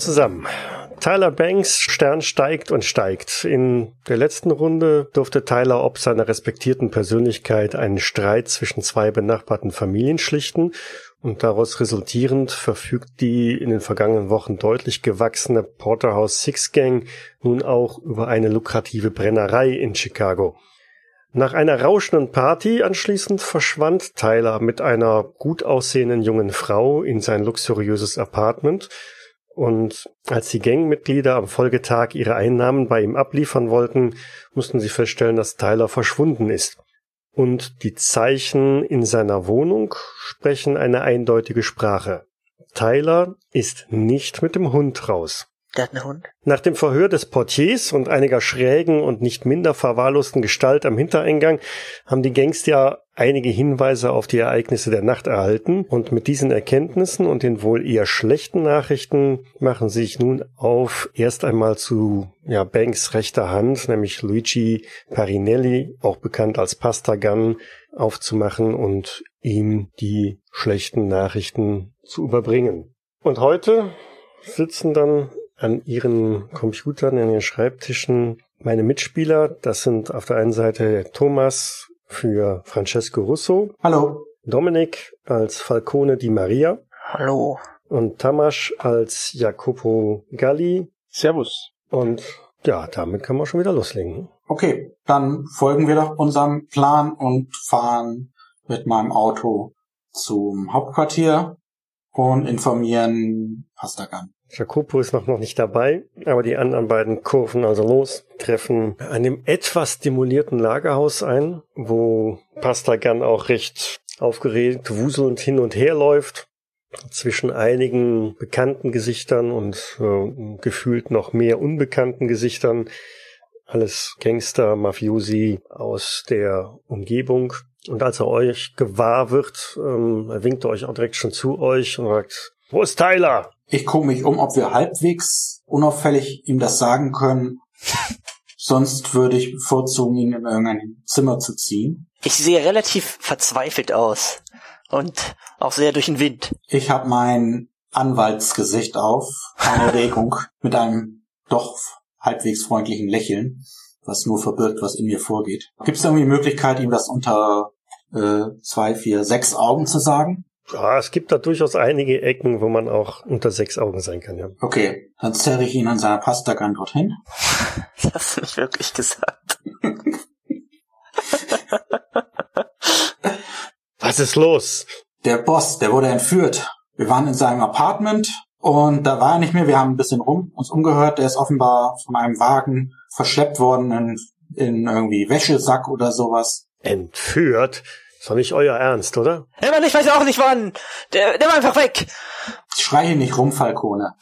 Zusammen. Tyler Banks Stern steigt und steigt. In der letzten Runde durfte Tyler ob seiner respektierten Persönlichkeit einen Streit zwischen zwei benachbarten Familien schlichten und daraus resultierend verfügt die in den vergangenen Wochen deutlich gewachsene Porterhouse Six Gang nun auch über eine lukrative Brennerei in Chicago. Nach einer rauschenden Party anschließend verschwand Tyler mit einer gut aussehenden jungen Frau in sein luxuriöses Apartment und als die Gangmitglieder am Folgetag ihre Einnahmen bei ihm abliefern wollten, mussten sie feststellen, dass Tyler verschwunden ist. Und die Zeichen in seiner Wohnung sprechen eine eindeutige Sprache. Tyler ist nicht mit dem Hund raus. Der hat einen Hund. Nach dem Verhör des Portiers und einiger schrägen und nicht minder verwahrlosten Gestalt am Hintereingang haben die Gangster einige Hinweise auf die Ereignisse der Nacht erhalten und mit diesen Erkenntnissen und den wohl eher schlechten Nachrichten machen sie sich nun auf erst einmal zu ja, Banks rechter Hand, nämlich Luigi Parinelli, auch bekannt als Pasta Gun, aufzumachen und ihm die schlechten Nachrichten zu überbringen. Und heute sitzen dann an ihren Computern, an ihren Schreibtischen meine Mitspieler. Das sind auf der einen Seite Thomas für Francesco Russo. Hallo. Dominik als Falcone di Maria. Hallo. Und Tamasch als Jacopo Galli. Servus. Und ja, damit kann man schon wieder loslegen. Okay, dann folgen wir doch unserem Plan und fahren mit meinem Auto zum Hauptquartier und informieren Pastagan. Jacopo ist noch, noch nicht dabei, aber die anderen beiden kurven also los, treffen an dem etwas stimulierten Lagerhaus ein, wo Pastagan auch recht aufgeregt, wuselnd hin und her läuft, zwischen einigen bekannten Gesichtern und äh, gefühlt noch mehr unbekannten Gesichtern. Alles Gangster, Mafiosi aus der Umgebung. Und als er euch gewahr wird, ähm, er winkt er euch auch direkt schon zu euch und sagt, wo ist Tyler? Ich gucke mich um, ob wir halbwegs unauffällig ihm das sagen können. Sonst würde ich bevorzugen, ihn in irgendein Zimmer zu ziehen. Ich sehe relativ verzweifelt aus. Und auch sehr durch den Wind. Ich habe mein Anwaltsgesicht auf, keine Regung, mit einem doch halbwegs freundlichen Lächeln, was nur verbirgt, was in mir vorgeht. Gibt es irgendwie die Möglichkeit, ihm das unter äh, zwei, vier, sechs Augen zu sagen? Ja, es gibt da durchaus einige Ecken, wo man auch unter sechs Augen sein kann, ja. Okay, dann zerre ich ihn an seiner Pastagan dorthin. Das hast du nicht wirklich gesagt. Was ist los? Der Boss, der wurde entführt. Wir waren in seinem Apartment und da war er nicht mehr. Wir haben ein bisschen rum uns umgehört. Der ist offenbar von einem Wagen verschleppt worden in, in irgendwie Wäschesack oder sowas. Entführt? Ist doch nicht euer Ernst, oder? Ja, Mann, ich weiß auch nicht wann. Der, der war einfach weg. Schrei hier nicht rum, Falcone.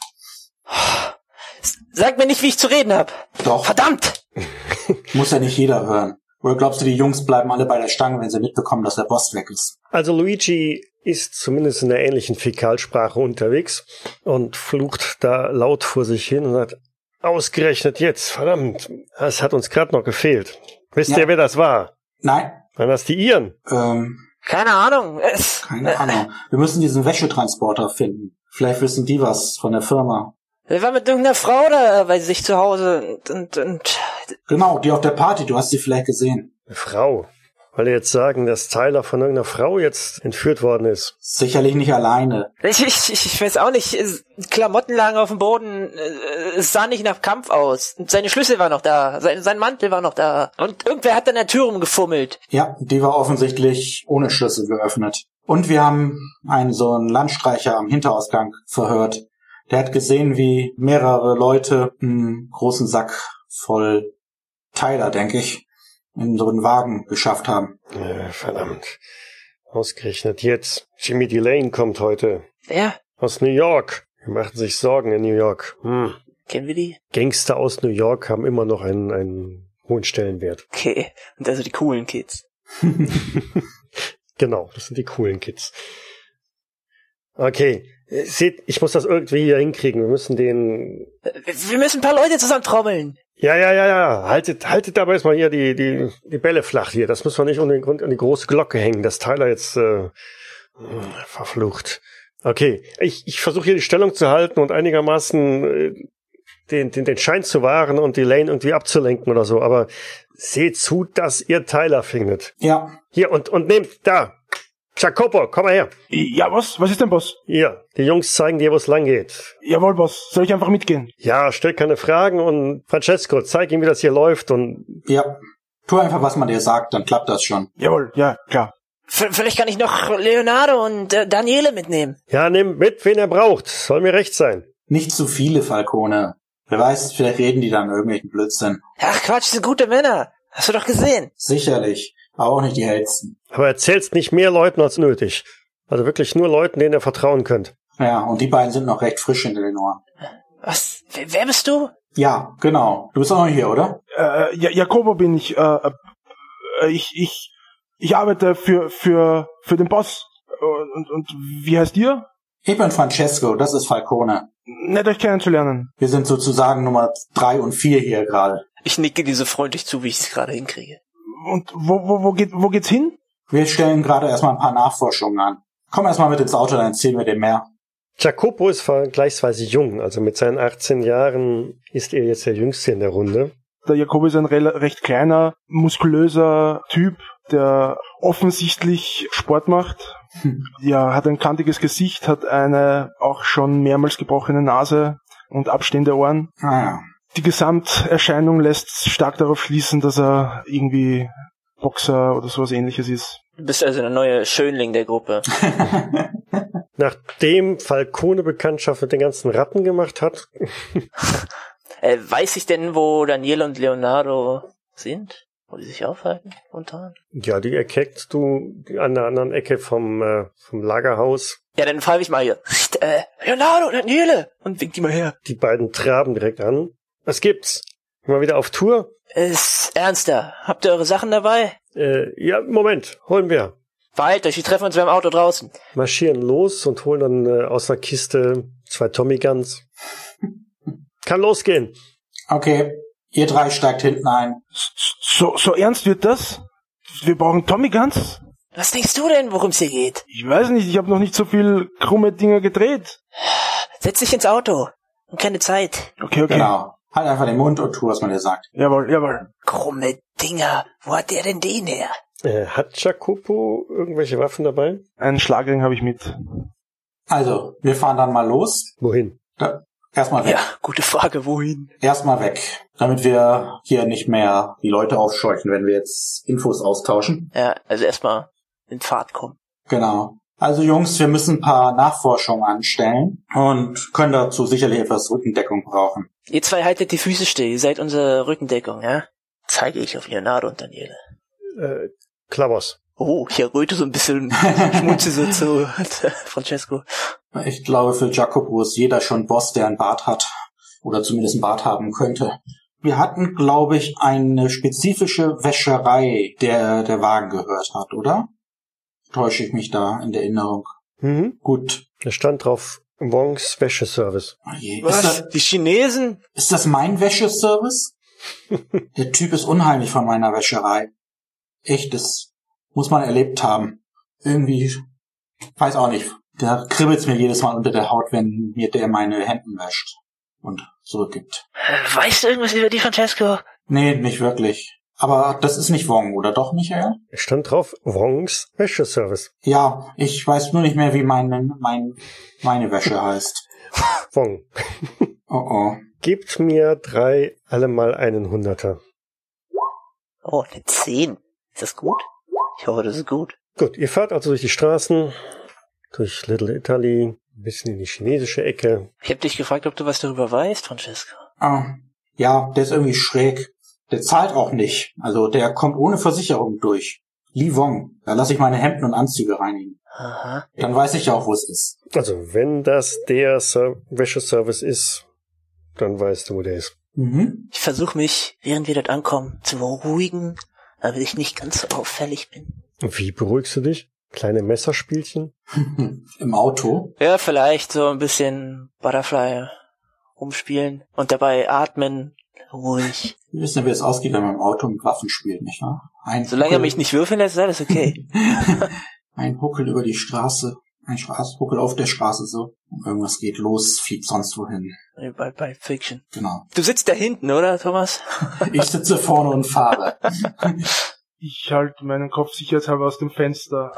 Sag mir nicht, wie ich zu reden hab. Doch, Verdammt! muss ja nicht jeder hören. Oder glaubst du, die Jungs bleiben alle bei der Stange, wenn sie mitbekommen, dass der Boss weg ist? Also Luigi ist zumindest in der ähnlichen Fäkalsprache unterwegs und flucht da laut vor sich hin und sagt, ausgerechnet jetzt, verdammt, das hat uns gerade noch gefehlt. Wisst Ja. ihr, wer das war? Nein, Waren das die Iren? ähm, Keine Ahnung. Es, keine Ahnung. Wir müssen diesen Wäschetransporter finden. Vielleicht wissen die was von der Firma. Er war mit irgendeiner Frau da bei sich zu Hause und, und, und Genau, die auf der Party, du hast sie vielleicht gesehen. Eine Frau. Weil ihr jetzt sagen, dass Tyler von irgendeiner Frau jetzt entführt worden ist. Sicherlich nicht alleine. ich, ich, ich weiß auch nicht. Klamotten lagen auf dem Boden. Es sah nicht nach Kampf aus. Seine Schlüssel war noch da. Sein, sein Mantel war noch da. Und irgendwer hat an der Tür rumgefummelt. Ja, die war offensichtlich ohne Schlüssel geöffnet. Und wir haben einen so einen Landstreicher am Hinterausgang verhört. Der hat gesehen, wie mehrere Leute einen großen Sack voll Tyler, denke ich, einen Wagen geschafft haben. Äh, verdammt. Ausgerechnet jetzt. Jimmy Delane kommt heute. Ja, Aus New York. Wir machen sich Sorgen in New York. Hm. kennen wir die? Gangster aus New York haben immer noch einen, einen hohen Stellenwert. Okay. Und also die coolen Kids. Genau, das sind die coolen Kids. Okay, seht, ich muss das irgendwie hier hinkriegen. Wir müssen den. Wir müssen ein paar Leute zusammen trommeln. Ja, ja, ja, ja. Haltet, haltet dabei erstmal hier die, die, die Bälle flach hier. Das müssen wir nicht unbedingt an die große Glocke hängen, dass Tyler jetzt äh, verflucht. Okay, ich, ich versuche hier die Stellung zu halten und einigermaßen äh, den, den, den Schein zu wahren und die Lane irgendwie abzulenken oder so, aber seht zu, dass ihr Tyler findet. Ja, Hier, und, und nehmt da. Jacopo, komm mal her. Ja, was? Was ist denn, Boss? Hier, die Jungs zeigen dir, wo es lang geht. Jawohl, Boss. Soll ich einfach mitgehen? Ja, stell keine Fragen und Francesco, zeig ihm, wie das hier läuft und ja. Tu einfach, was man dir sagt, dann klappt das schon. Jawohl, ja, klar. V vielleicht kann ich noch Leonardo und äh, Daniele mitnehmen. ja, nimm mit, wen er braucht. Soll mir recht sein. Nicht zu viele Falcone. Wer weiß, vielleicht reden die dann irgendwelchen Blödsinn. Ach Quatsch, sind gute Männer. Hast du doch gesehen. Sicherlich, aber auch nicht die hellsten. Aber erzähl's nicht mehr Leuten als nötig. Also wirklich nur Leuten, denen ihr vertrauen könnt. Ja, und die beiden sind noch recht frisch hinter den Ohren. Was? Wer, bist du? Ja, genau. Du bist auch noch hier, oder? Äh, ja, Jakobo bin ich. Äh, äh, ich, ich, ich arbeite für, für, für den Boss. Und, und, und wie heißt ihr? Ich bin Francesco, das ist Falcone. Nett euch kennenzulernen. Wir sind sozusagen Nummer drei und vier hier gerade. Ich nicke dir so freundlich zu, wie ich es gerade hinkriege. Und wo, wo, wo, geht, wo geht's hin? Wir stellen gerade erstmal ein paar Nachforschungen an. Komm erstmal mit ins Auto, dann erzählen wir dir mehr. Jacopo ist vergleichsweise jung, also mit seinen 18 Jahren ist er jetzt der Jüngste in der Runde. Der Jakobo ist ein recht kleiner, muskulöser Typ, der offensichtlich Sport macht. Ja, hat ein kantiges Gesicht, hat eine auch schon mehrmals gebrochene Nase und abstehende Ohren. Naja. Die Gesamterscheinung lässt stark darauf schließen, dass er irgendwie Boxer oder sowas ähnliches ist. Du bist also der neue Schönling der Gruppe. Nachdem Falcone Bekanntschaft mit den ganzen Ratten gemacht hat, Äh, weiß ich denn, wo Daniele und Leonardo sind? Wo die sich aufhalten, spontan? ja, die erkeckst du an der anderen Ecke vom, äh, vom Lagerhaus. Ja, dann frage ich mal hier. Äh, Leonardo, Daniele! Und wink die mal her. Die beiden traben direkt an. Was gibt's? Mal wieder auf Tour? Ist ernster. Habt ihr eure Sachen dabei? Äh, ja, Moment, holen wir. Verheilt euch, wir treffen uns beim Auto draußen. Marschieren los und holen dann äh, aus der Kiste zwei Tommy Guns. Kann losgehen. Okay, ihr drei steigt hinten ein. So, so ernst wird das? Wir brauchen Tommy Guns? Was denkst du denn, worum es hier geht? Ich weiß nicht, ich habe noch nicht so viel krumme Dinger gedreht. Setz dich ins Auto. Und keine Zeit. Okay, okay. Genau. Halt einfach den Mund und tu, was man dir sagt. Jawohl, jawohl. Krumme Dinger. Wo hat der denn den her? Äh, hat Jacopo irgendwelche Waffen dabei? Einen Schlagring habe ich mit. Also, wir fahren dann mal los. Wohin? Da, erstmal weg. Ja, gute Frage, wohin? Erstmal weg. Damit wir hier nicht mehr die Leute aufscheuchen, wenn wir jetzt Infos austauschen. Ja, also erstmal in Fahrt kommen. Genau. Also Jungs, wir müssen ein paar Nachforschungen anstellen und können dazu sicherlich etwas Rückendeckung brauchen. Ihr zwei haltet die Füße still, ihr seid unsere Rückendeckung, ja? Zeige ich auf Leonardo und Daniele. Äh, Klappers. Oh, ich erröte so ein bisschen, schmunze so zu Francesco. Ich glaube, für Jacopo ist jeder schon Boss, der einen Bart hat. Oder zumindest einen Bart haben könnte. Wir hatten, glaube ich, eine spezifische Wäscherei, der der Wagen gehört hat, oder? Täusche ich mich da in der Erinnerung? Mhm. Gut. Da stand drauf Wongs Wäscheservice. Oh Was? das, Die Chinesen? ist das mein Wäscheservice? der Typ ist unheimlich von meiner Wäscherei. Echt, das muss man erlebt haben. Irgendwie, weiß auch nicht. Da kribbelt's mir jedes Mal unter der Haut, wenn mir der meine Hemden wäscht und zurückgibt. Weißt du irgendwas über die, Francesco? Nee, nicht wirklich. Aber das ist nicht Wong, oder doch, Michael? Es stand drauf Wongs Wäscheservice. Ja, ich weiß nur nicht mehr, wie meine, mein, meine Wäsche heißt. Wong. Oh oh. Gebt mir drei allemal einen Hunderter. Oh, eine 10. Ist das gut? Ich hoffe, das ist gut. Gut, ihr fahrt also durch die Straßen, durch Little Italy, ein bisschen in die chinesische Ecke. Ich habe dich gefragt, ob du was darüber weißt, Francesco. Ah, ja, der ist irgendwie schräg. Der zahlt auch nicht. Also der kommt ohne Versicherung durch. Li Wong. Da lasse ich meine Hemden und Anzüge reinigen. Aha. Dann weiß ich ja auch, wo es ist. Also, wenn das der Ser Wäscheservice ist, dann weißt du, wo der ist. Mhm. Ich versuche mich, während wir dort ankommen, zu beruhigen, damit ich nicht ganz so auffällig bin. Wie beruhigst du dich? Kleine Messerspielchen? Im Auto. Ja, vielleicht so ein bisschen Butterfly rumspielen und dabei atmen, ruhig. Wir wissen ja, wie es ausgeht, wenn man im Auto mit Waffen spielt, nicht wahr? Ein Solange er Huckel- mich nicht würfeln lässt, ist alles okay. Ein Huckel über die Straße, Ein ruckel auf der Straße so. Und irgendwas geht los, fiebt sonst wohin. Bei, bei Fiction. Genau. Du sitzt da hinten, oder, Thomas? Ich sitze vorne und fahre. Ich halte meinen Kopf sicherheitshalber aus dem Fenster.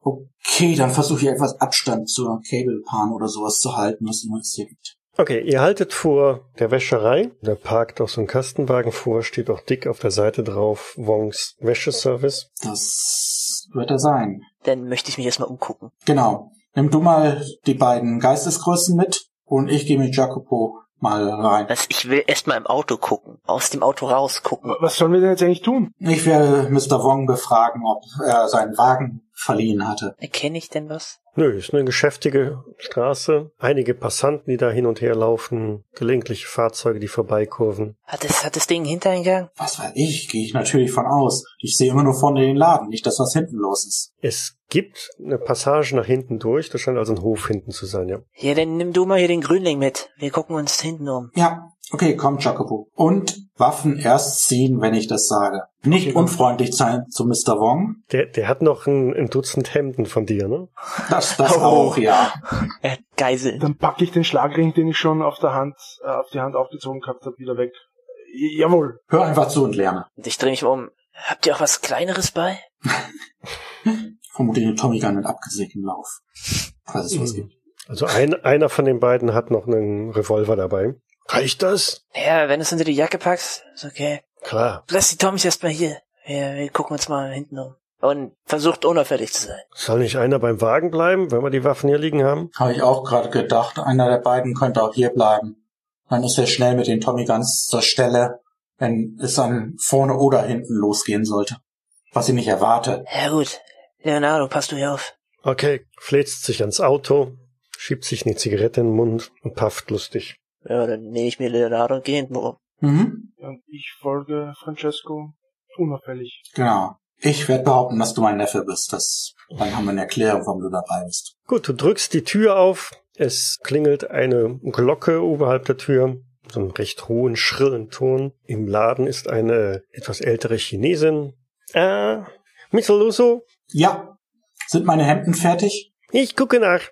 Okay, dann versuche ich etwas Abstand zur Cable Pan oder sowas zu halten, was immer es hier gibt. Okay, ihr haltet vor der Wäscherei. Da parkt auch so ein Kastenwagen vor, steht auch dick auf der Seite drauf, Wongs Wäscheservice. Das wird er sein. Dann möchte ich mich erstmal umgucken. Genau. Nimm du mal die beiden Geistesgrößen mit und ich gehe mit Jacopo mal rein. Also ich will erstmal im Auto gucken. Aus dem Auto rausgucken. was sollen wir denn jetzt eigentlich tun? Ich werde Mr. Wong befragen, ob er seinen Wagen verliehen hatte. Erkenne ich denn was? Nö, ist eine geschäftige Straße. Einige Passanten, die da hin und her laufen, gelegentliche Fahrzeuge, die vorbeikurven. Hat das, hat das Ding einen Hintereingang? Was weiß ich, gehe ich natürlich von aus. Ich sehe immer nur vorne den Laden, nicht das, was hinten los ist. Es gibt eine Passage nach hinten durch, das scheint also ein Hof hinten zu sein, ja. Ja, dann nimm du mal hier den Grünling mit. Wir gucken uns hinten um. Ja, okay, komm, Jacopo. Und Waffen erst ziehen, wenn ich das sage. Nicht unfreundlich sein zu Mr. Wong. Der, der hat noch ein, ein Dutzend Hemden von dir, ne? Das, das Oh. auch, ja. Äh, Geiseln. Dann packe ich den Schlagring, den ich schon auf der Hand, äh, auf die Hand aufgezogen gehabt habe, wieder weg. J jawohl. Hör einfach zu und lerne. Und ich drehe mich um. Habt ihr auch was Kleineres bei? Vermutlich eine Tommy Gun mit abgesägtem Lauf. Falls es was Mhm. gibt. Also ein, einer von den beiden hat noch einen Revolver dabei. Reicht das? Ja, wenn du es unter die Jacke packst, ist okay. Klar. Lass die Tommys erstmal hier. Wir, wir gucken uns mal hinten um. Und versucht unauffällig zu sein. Soll nicht einer beim Wagen bleiben, wenn wir die Waffen hier liegen haben? Habe ich auch gerade gedacht. Einer der beiden könnte auch hier bleiben. Dann ist er schnell mit den Tommy Guns zur Stelle, wenn es dann vorne oder hinten losgehen sollte. Was ich nicht erwarte. Ja gut. Leonardo, passt du hier auf. Okay, fläzt sich ans Auto, schiebt sich eine Zigarette in den Mund und pafft lustig. Ja, dann nehme ich mir Leonardo und gehe hinten um. Mhm. Und ich folge Francesco unauffällig. Genau. Ich werde behaupten, dass du mein Neffe bist. Das, dann haben wir eine Erklärung, warum du dabei bist. Gut, du drückst die Tür auf. Es klingelt eine Glocke oberhalb der Tür. So einen recht hohen, schrillen Ton. Im Laden ist eine etwas ältere Chinesin. Äh, Mr. Lusso, Ja. Sind meine Hemden fertig? ich gucke nach.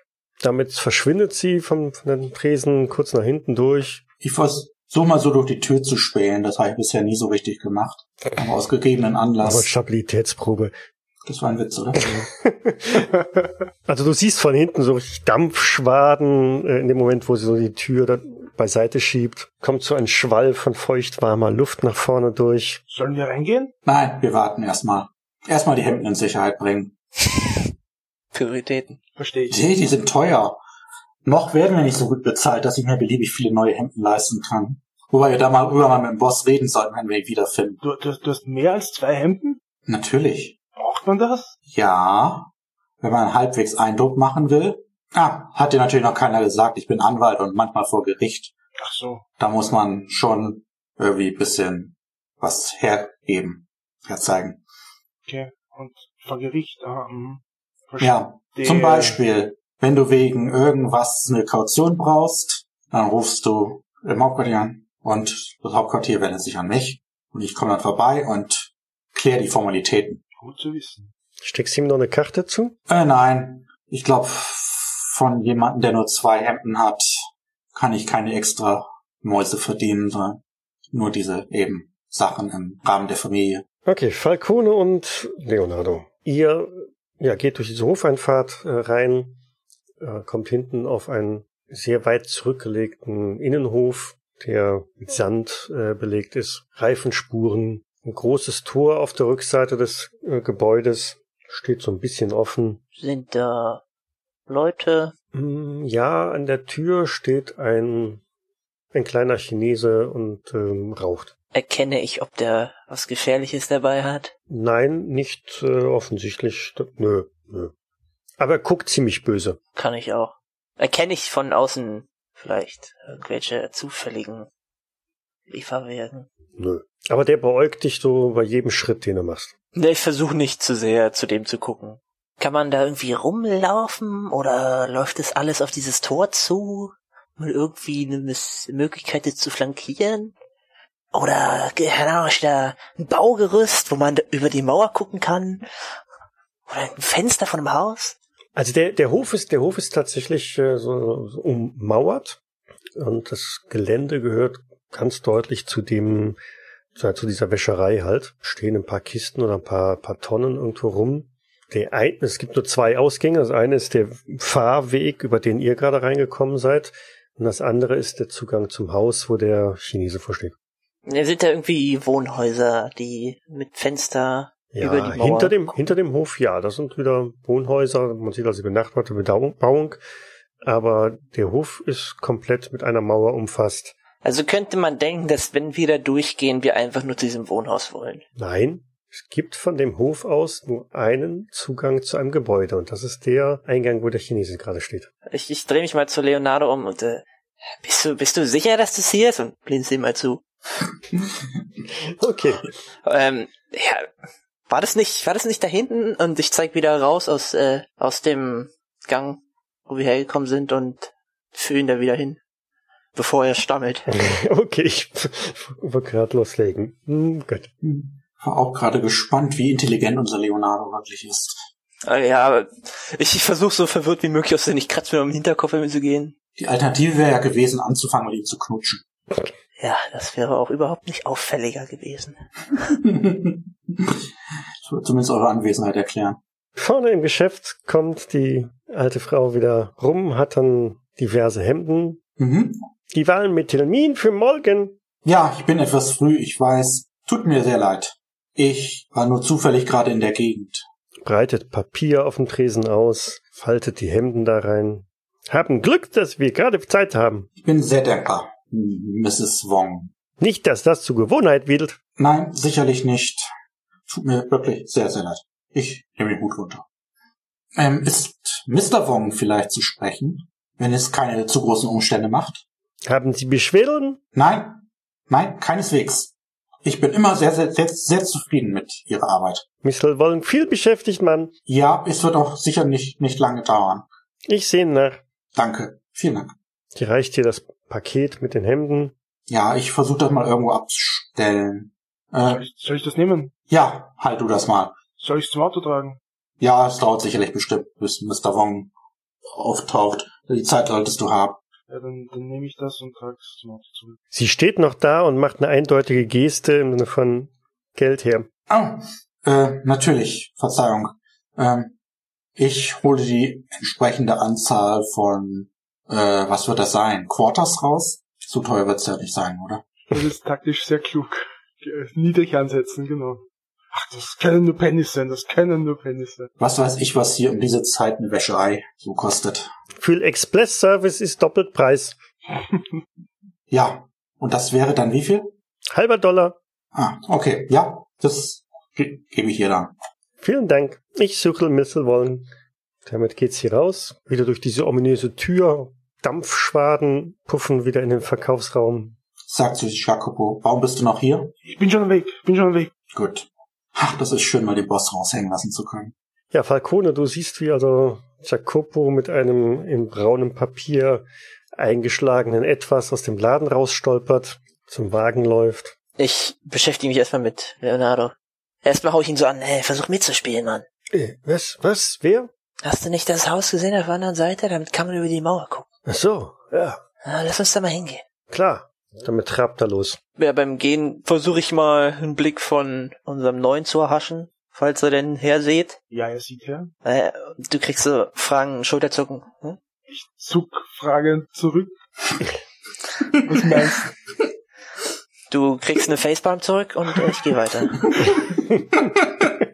Damit verschwindet sie von, von den Tresen kurz nach hinten durch. Ich versuche mal so durch die Tür zu spähen. Das habe ich bisher nie so richtig gemacht. Aber aus gegebenen Aber Anlass. Stabilitätsprobe. Das war ein Witz, oder? Also du siehst von hinten so richtig Dampfschwaden äh, in dem Moment, wo sie so die Tür da beiseite schiebt. Kommt so ein Schwall von feuchtwarmer Luft nach vorne durch. Sollen wir reingehen? Nein, wir warten erstmal. Erstmal die Hemden in Sicherheit bringen. Prioritäten. Verstehe ich. Nee, die sind teuer. Noch werden wir nicht so gut bezahlt, dass ich mir beliebig viele neue Hemden leisten kann. Wobei wir da mal rüber mal mit dem Boss reden sollten, wenn wir ihn wiederfinden. Du, du, du hast mehr als zwei Hemden? Natürlich. Braucht man das? Ja. Wenn man halbwegs Eindruck machen will. Ah, hat dir natürlich noch keiner gesagt, ich bin Anwalt und manchmal vor Gericht. Ach so. Da muss man schon irgendwie bisschen was hergeben, herzeigen. Okay. Und vor Gericht. Verstehe. Ja, zum Beispiel, wenn du wegen irgendwas eine Kaution brauchst, dann rufst du im Hauptquartier an und das Hauptquartier wendet sich an mich und ich komme dann vorbei und kläre die Formalitäten. Gut zu wissen. Steckst ihm noch eine Karte zu? Äh, nein, ich glaube, von jemandem, der nur zwei Hemden hat, kann ich keine extra Mäuse verdienen, sondern nur diese eben Sachen im Rahmen der Familie. Okay, Falcone und Leonardo. Ihr ja, geht durch diese Hofeinfahrt äh, rein, äh, kommt hinten auf einen sehr weit zurückgelegten Innenhof, der mit Sand äh, belegt ist, Reifenspuren, ein großes Tor auf der Rückseite des äh, Gebäudes, steht so ein bisschen offen. Sind da Leute? Mm, Ja, an der Tür steht ein, ein kleiner Chinese und ähm, raucht. Erkenne ich, ob der was Gefährliches dabei hat? Nein, nicht äh, offensichtlich. Nö, nö. Aber er guckt ziemlich böse. Kann ich auch. Erkenne ich von außen vielleicht irgendwelche zufälligen Lieferwegen? Nö. Aber der beäugt dich so bei jedem Schritt, den du machst. Ne, ich versuche nicht zu sehr zu dem zu gucken. Kann man da irgendwie rumlaufen oder läuft das alles auf dieses Tor zu? Mal irgendwie eine Miss Möglichkeit das zu flankieren? Oder, keine Ahnung, da ein Baugerüst, wo man über die Mauer gucken kann? Oder ein Fenster von einem Haus? Also der, der Hof ist, der Hof ist tatsächlich äh, so, so ummauert und das Gelände gehört ganz deutlich zu dem, zu, zu dieser Wäscherei halt. Stehen ein paar Kisten oder ein paar, paar Tonnen irgendwo rum. Der ein, es gibt nur zwei Ausgänge. Das eine ist der Fahrweg, über den ihr gerade reingekommen seid. Und das andere ist der Zugang zum Haus, wo der Chinese vorsteht. Ja, sind da irgendwie Wohnhäuser, die mit Fenster Ja, über die Mauer? hinter dem, hinter dem Hof, ja, das sind wieder Wohnhäuser. Man sieht also die benachbarte Bebauung. Aber der Hof ist komplett mit einer Mauer umfasst. Also könnte man denken, dass wenn wir da durchgehen, wir einfach nur zu diesem Wohnhaus wollen. Nein, es gibt von dem Hof aus nur einen Zugang zu einem Gebäude und das ist der Eingang, wo der Chinese gerade steht. Ich, ich drehe mich mal zu Leonardo um und äh, bist du bist du sicher, dass das hier ist? Und blinzel ihm mal zu. Okay. Ähm, ja, war das nicht war das nicht da hinten? Und ich zeig wieder raus aus äh, aus dem Gang, wo wir hergekommen sind und führe ihn da wieder hin, bevor er stammelt. Okay, ich wollte gerade loslegen. Hm, gut. War auch gerade gespannt, wie intelligent unser Leonardo wirklich ist. Äh, ja, aber ich, ich versuche so verwirrt wie möglich auszusehen. Ich kratze mir am Hinterkopf, wenn wir so gehen. Die Alternative wäre ja gewesen, anzufangen mit ihm zu knutschen. Ja, das wäre auch überhaupt nicht auffälliger gewesen. Das würde zumindest eure Anwesenheit erklären. Vorne im Geschäft kommt die alte Frau wieder rum, hat dann diverse Hemden. Mhm. Die Wahlen mit Termin für morgen. Ja, ich bin etwas früh, ich weiß. Tut mir sehr leid. Ich war nur zufällig gerade in der Gegend. Breitet Papier auf dem Tresen aus, faltet die Hemden da rein. Haben Glück, dass wir gerade Zeit haben. Ich bin sehr dankbar, Mrs. Wong. Nicht, dass das zur Gewohnheit wird. Nein, sicherlich nicht. Tut mir wirklich sehr, sehr leid. Ich nehme den Hut runter. Ähm, ist Mr. Wong vielleicht zu sprechen, wenn es keine zu großen Umstände macht? Haben Sie Beschwerden? Nein, nein, keineswegs. Ich bin immer sehr, sehr, sehr, sehr zufrieden mit Ihrer Arbeit. Mr. Wollen viel beschäftigt, Mann. Ja, es wird auch sicher nicht, nicht lange dauern. Ich sehe nach. Danke. Vielen Dank. Die reicht dir das Paket mit den Hemden. Ja, ich versuche das mal irgendwo abzustellen. Soll Äh, ich, soll ich das nehmen? ja, halt du das mal. Soll ich zum Auto tragen? Ja, es dauert sicherlich bestimmt, bis Mr. Wong auftaucht. Die Zeit solltest du haben. Ja, dann, dann nehme ich das und trage es zum Auto zurück. Sie steht noch da und macht eine eindeutige Geste im Sinne von Geld her. Oh, äh, natürlich, Verzeihung. Ähm, ich hole die entsprechende Anzahl von, äh, was wird das sein? Quarters raus? So teuer wird's ja nicht sein, oder? Das ist taktisch sehr klug. Ge- Niedrig ansetzen, genau. Ach, das können nur Pennies sein, das können nur Pennies sein. Was weiß ich, was hier um diese Zeit eine Wäscherei so kostet. Für Express-Service ist doppelt Preis. Ja, und das wäre dann wie viel? Halber Dollar. Ah, okay, ja, das ge gebe ich hier dann. Vielen Dank. Ich suche Mr. Wollen. Damit geht's hier raus. Wieder durch diese ominöse Tür. Dampfschwaden puffen wieder in den Verkaufsraum. Sagt zu Jacopo, warum bist du noch hier? Ich bin schon am Weg, bin schon am Weg. Gut. Ach, das ist schön, mal den Boss raushängen lassen zu können. Ja, Falcone, du siehst, wie also Jacopo mit einem in braunem Papier eingeschlagenen Etwas aus dem Laden rausstolpert, zum Wagen läuft. Ich beschäftige mich erstmal mit Leonardo. Erstmal hau ich ihn so an, hey, versuch mitzuspielen, Mann. Äh, was? Was? Wer? Hast du nicht das Haus gesehen auf der anderen Seite? Damit kann man über die Mauer gucken. Ach so, ja, Na, lass uns da mal hingehen. klar. Damit trabt er los. Ja, beim Gehen versuche ich mal einen Blick von unserem Neuen zu erhaschen, falls er denn herseht. Ja, er sieht her. Äh, du kriegst so Fragen, Schulterzucken. Hm? Ich zuck fragend zurück. Was meinst du? Du kriegst eine Facepalm zurück und ich gehe weiter.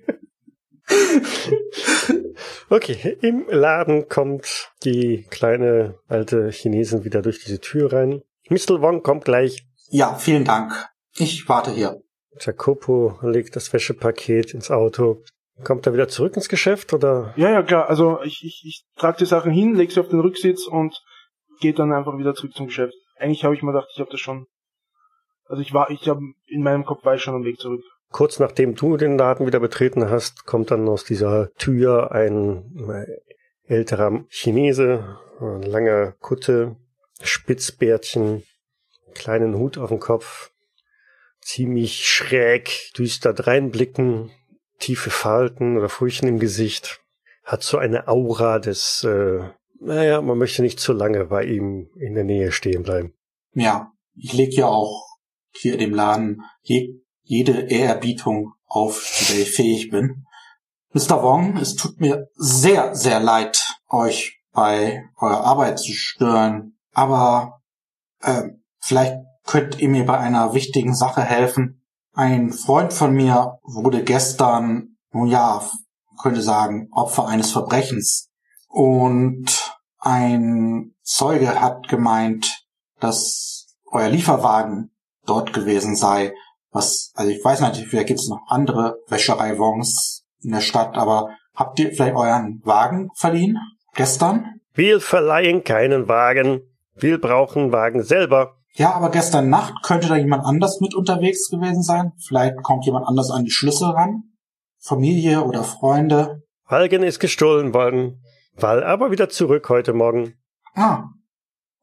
Okay, im Laden kommt die kleine alte Chinesin wieder durch diese Tür rein. Mr. Wong kommt gleich. Ja, vielen Dank. Ich warte hier. Jacopo legt das Wäschepaket ins Auto. Kommt er wieder zurück ins Geschäft oder? Ja, ja, klar. Also ich, ich, ich trage die Sachen hin, leg sie auf den Rücksitz und gehe dann einfach wieder zurück zum Geschäft. Eigentlich habe ich mir gedacht, ich habe das schon. Also ich war, ich habe in meinem Kopf war ich schon am Weg zurück. Kurz nachdem du den Laden wieder betreten hast, kommt dann aus dieser Tür ein äh, älterer Chinese, langer Kutte, Spitzbärtchen, kleinen Hut auf dem Kopf, ziemlich schräg, düster dreinblicken, tiefe Falten oder Furchen im Gesicht, hat so eine Aura des, äh, naja, man möchte nicht zu lange bei ihm in der Nähe stehen bleiben. Ja, ich leg ja auch hier in dem Laden je, jede Ehrerbietung auf, der ich fähig bin. Mr. Wong, es tut mir sehr, sehr leid, euch bei eurer Arbeit zu stören, aber äh, vielleicht könnt ihr mir bei einer wichtigen Sache helfen. Ein Freund von mir wurde gestern, nun ja, könnte sagen, Opfer eines Verbrechens. Und ein Zeuge hat gemeint, dass euer Lieferwagen dort gewesen sei. Was, also ich weiß nicht, vielleicht gibt es noch andere Wäschereiwons in der Stadt, aber habt ihr vielleicht euren Wagen verliehen? Gestern? Wir verleihen keinen Wagen. Wir brauchen Wagen selber. Ja, aber gestern Nacht könnte da jemand anders mit unterwegs gewesen sein. Vielleicht kommt jemand anders an die Schlüssel ran. Familie oder Freunde. Wagen ist gestohlen worden. Wall aber wieder zurück heute Morgen. Ah,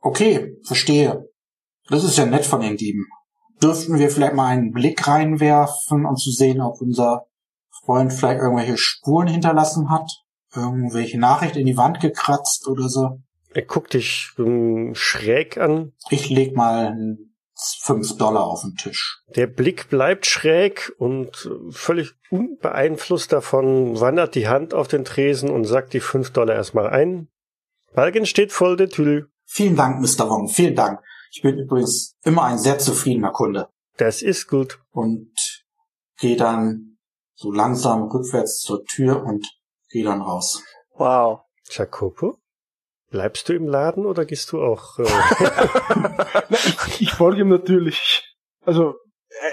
okay, verstehe. Das ist ja nett von den Dieben. Dürften wir vielleicht mal einen Blick reinwerfen, um zu sehen, ob unser Freund vielleicht irgendwelche Spuren hinterlassen hat? Irgendwelche Nachricht in die Wand gekratzt oder so? Er guckt dich um, schräg an. Ich leg mal fünf Dollar auf den Tisch. Der Blick bleibt schräg und völlig unbeeinflusst davon wandert die Hand auf den Tresen und sagt die fünf Dollar erstmal ein. Balken steht voll der Tüll. Vielen Dank, Mr. Wong, vielen Dank. Ich bin übrigens immer ein sehr zufriedener Kunde. Das ist gut. Und gehe dann so langsam rückwärts zur Tür und gehe dann raus. Wow. Jacopo? Bleibst du im Laden oder gehst du auch? Äh ich, ich folge ihm natürlich. Also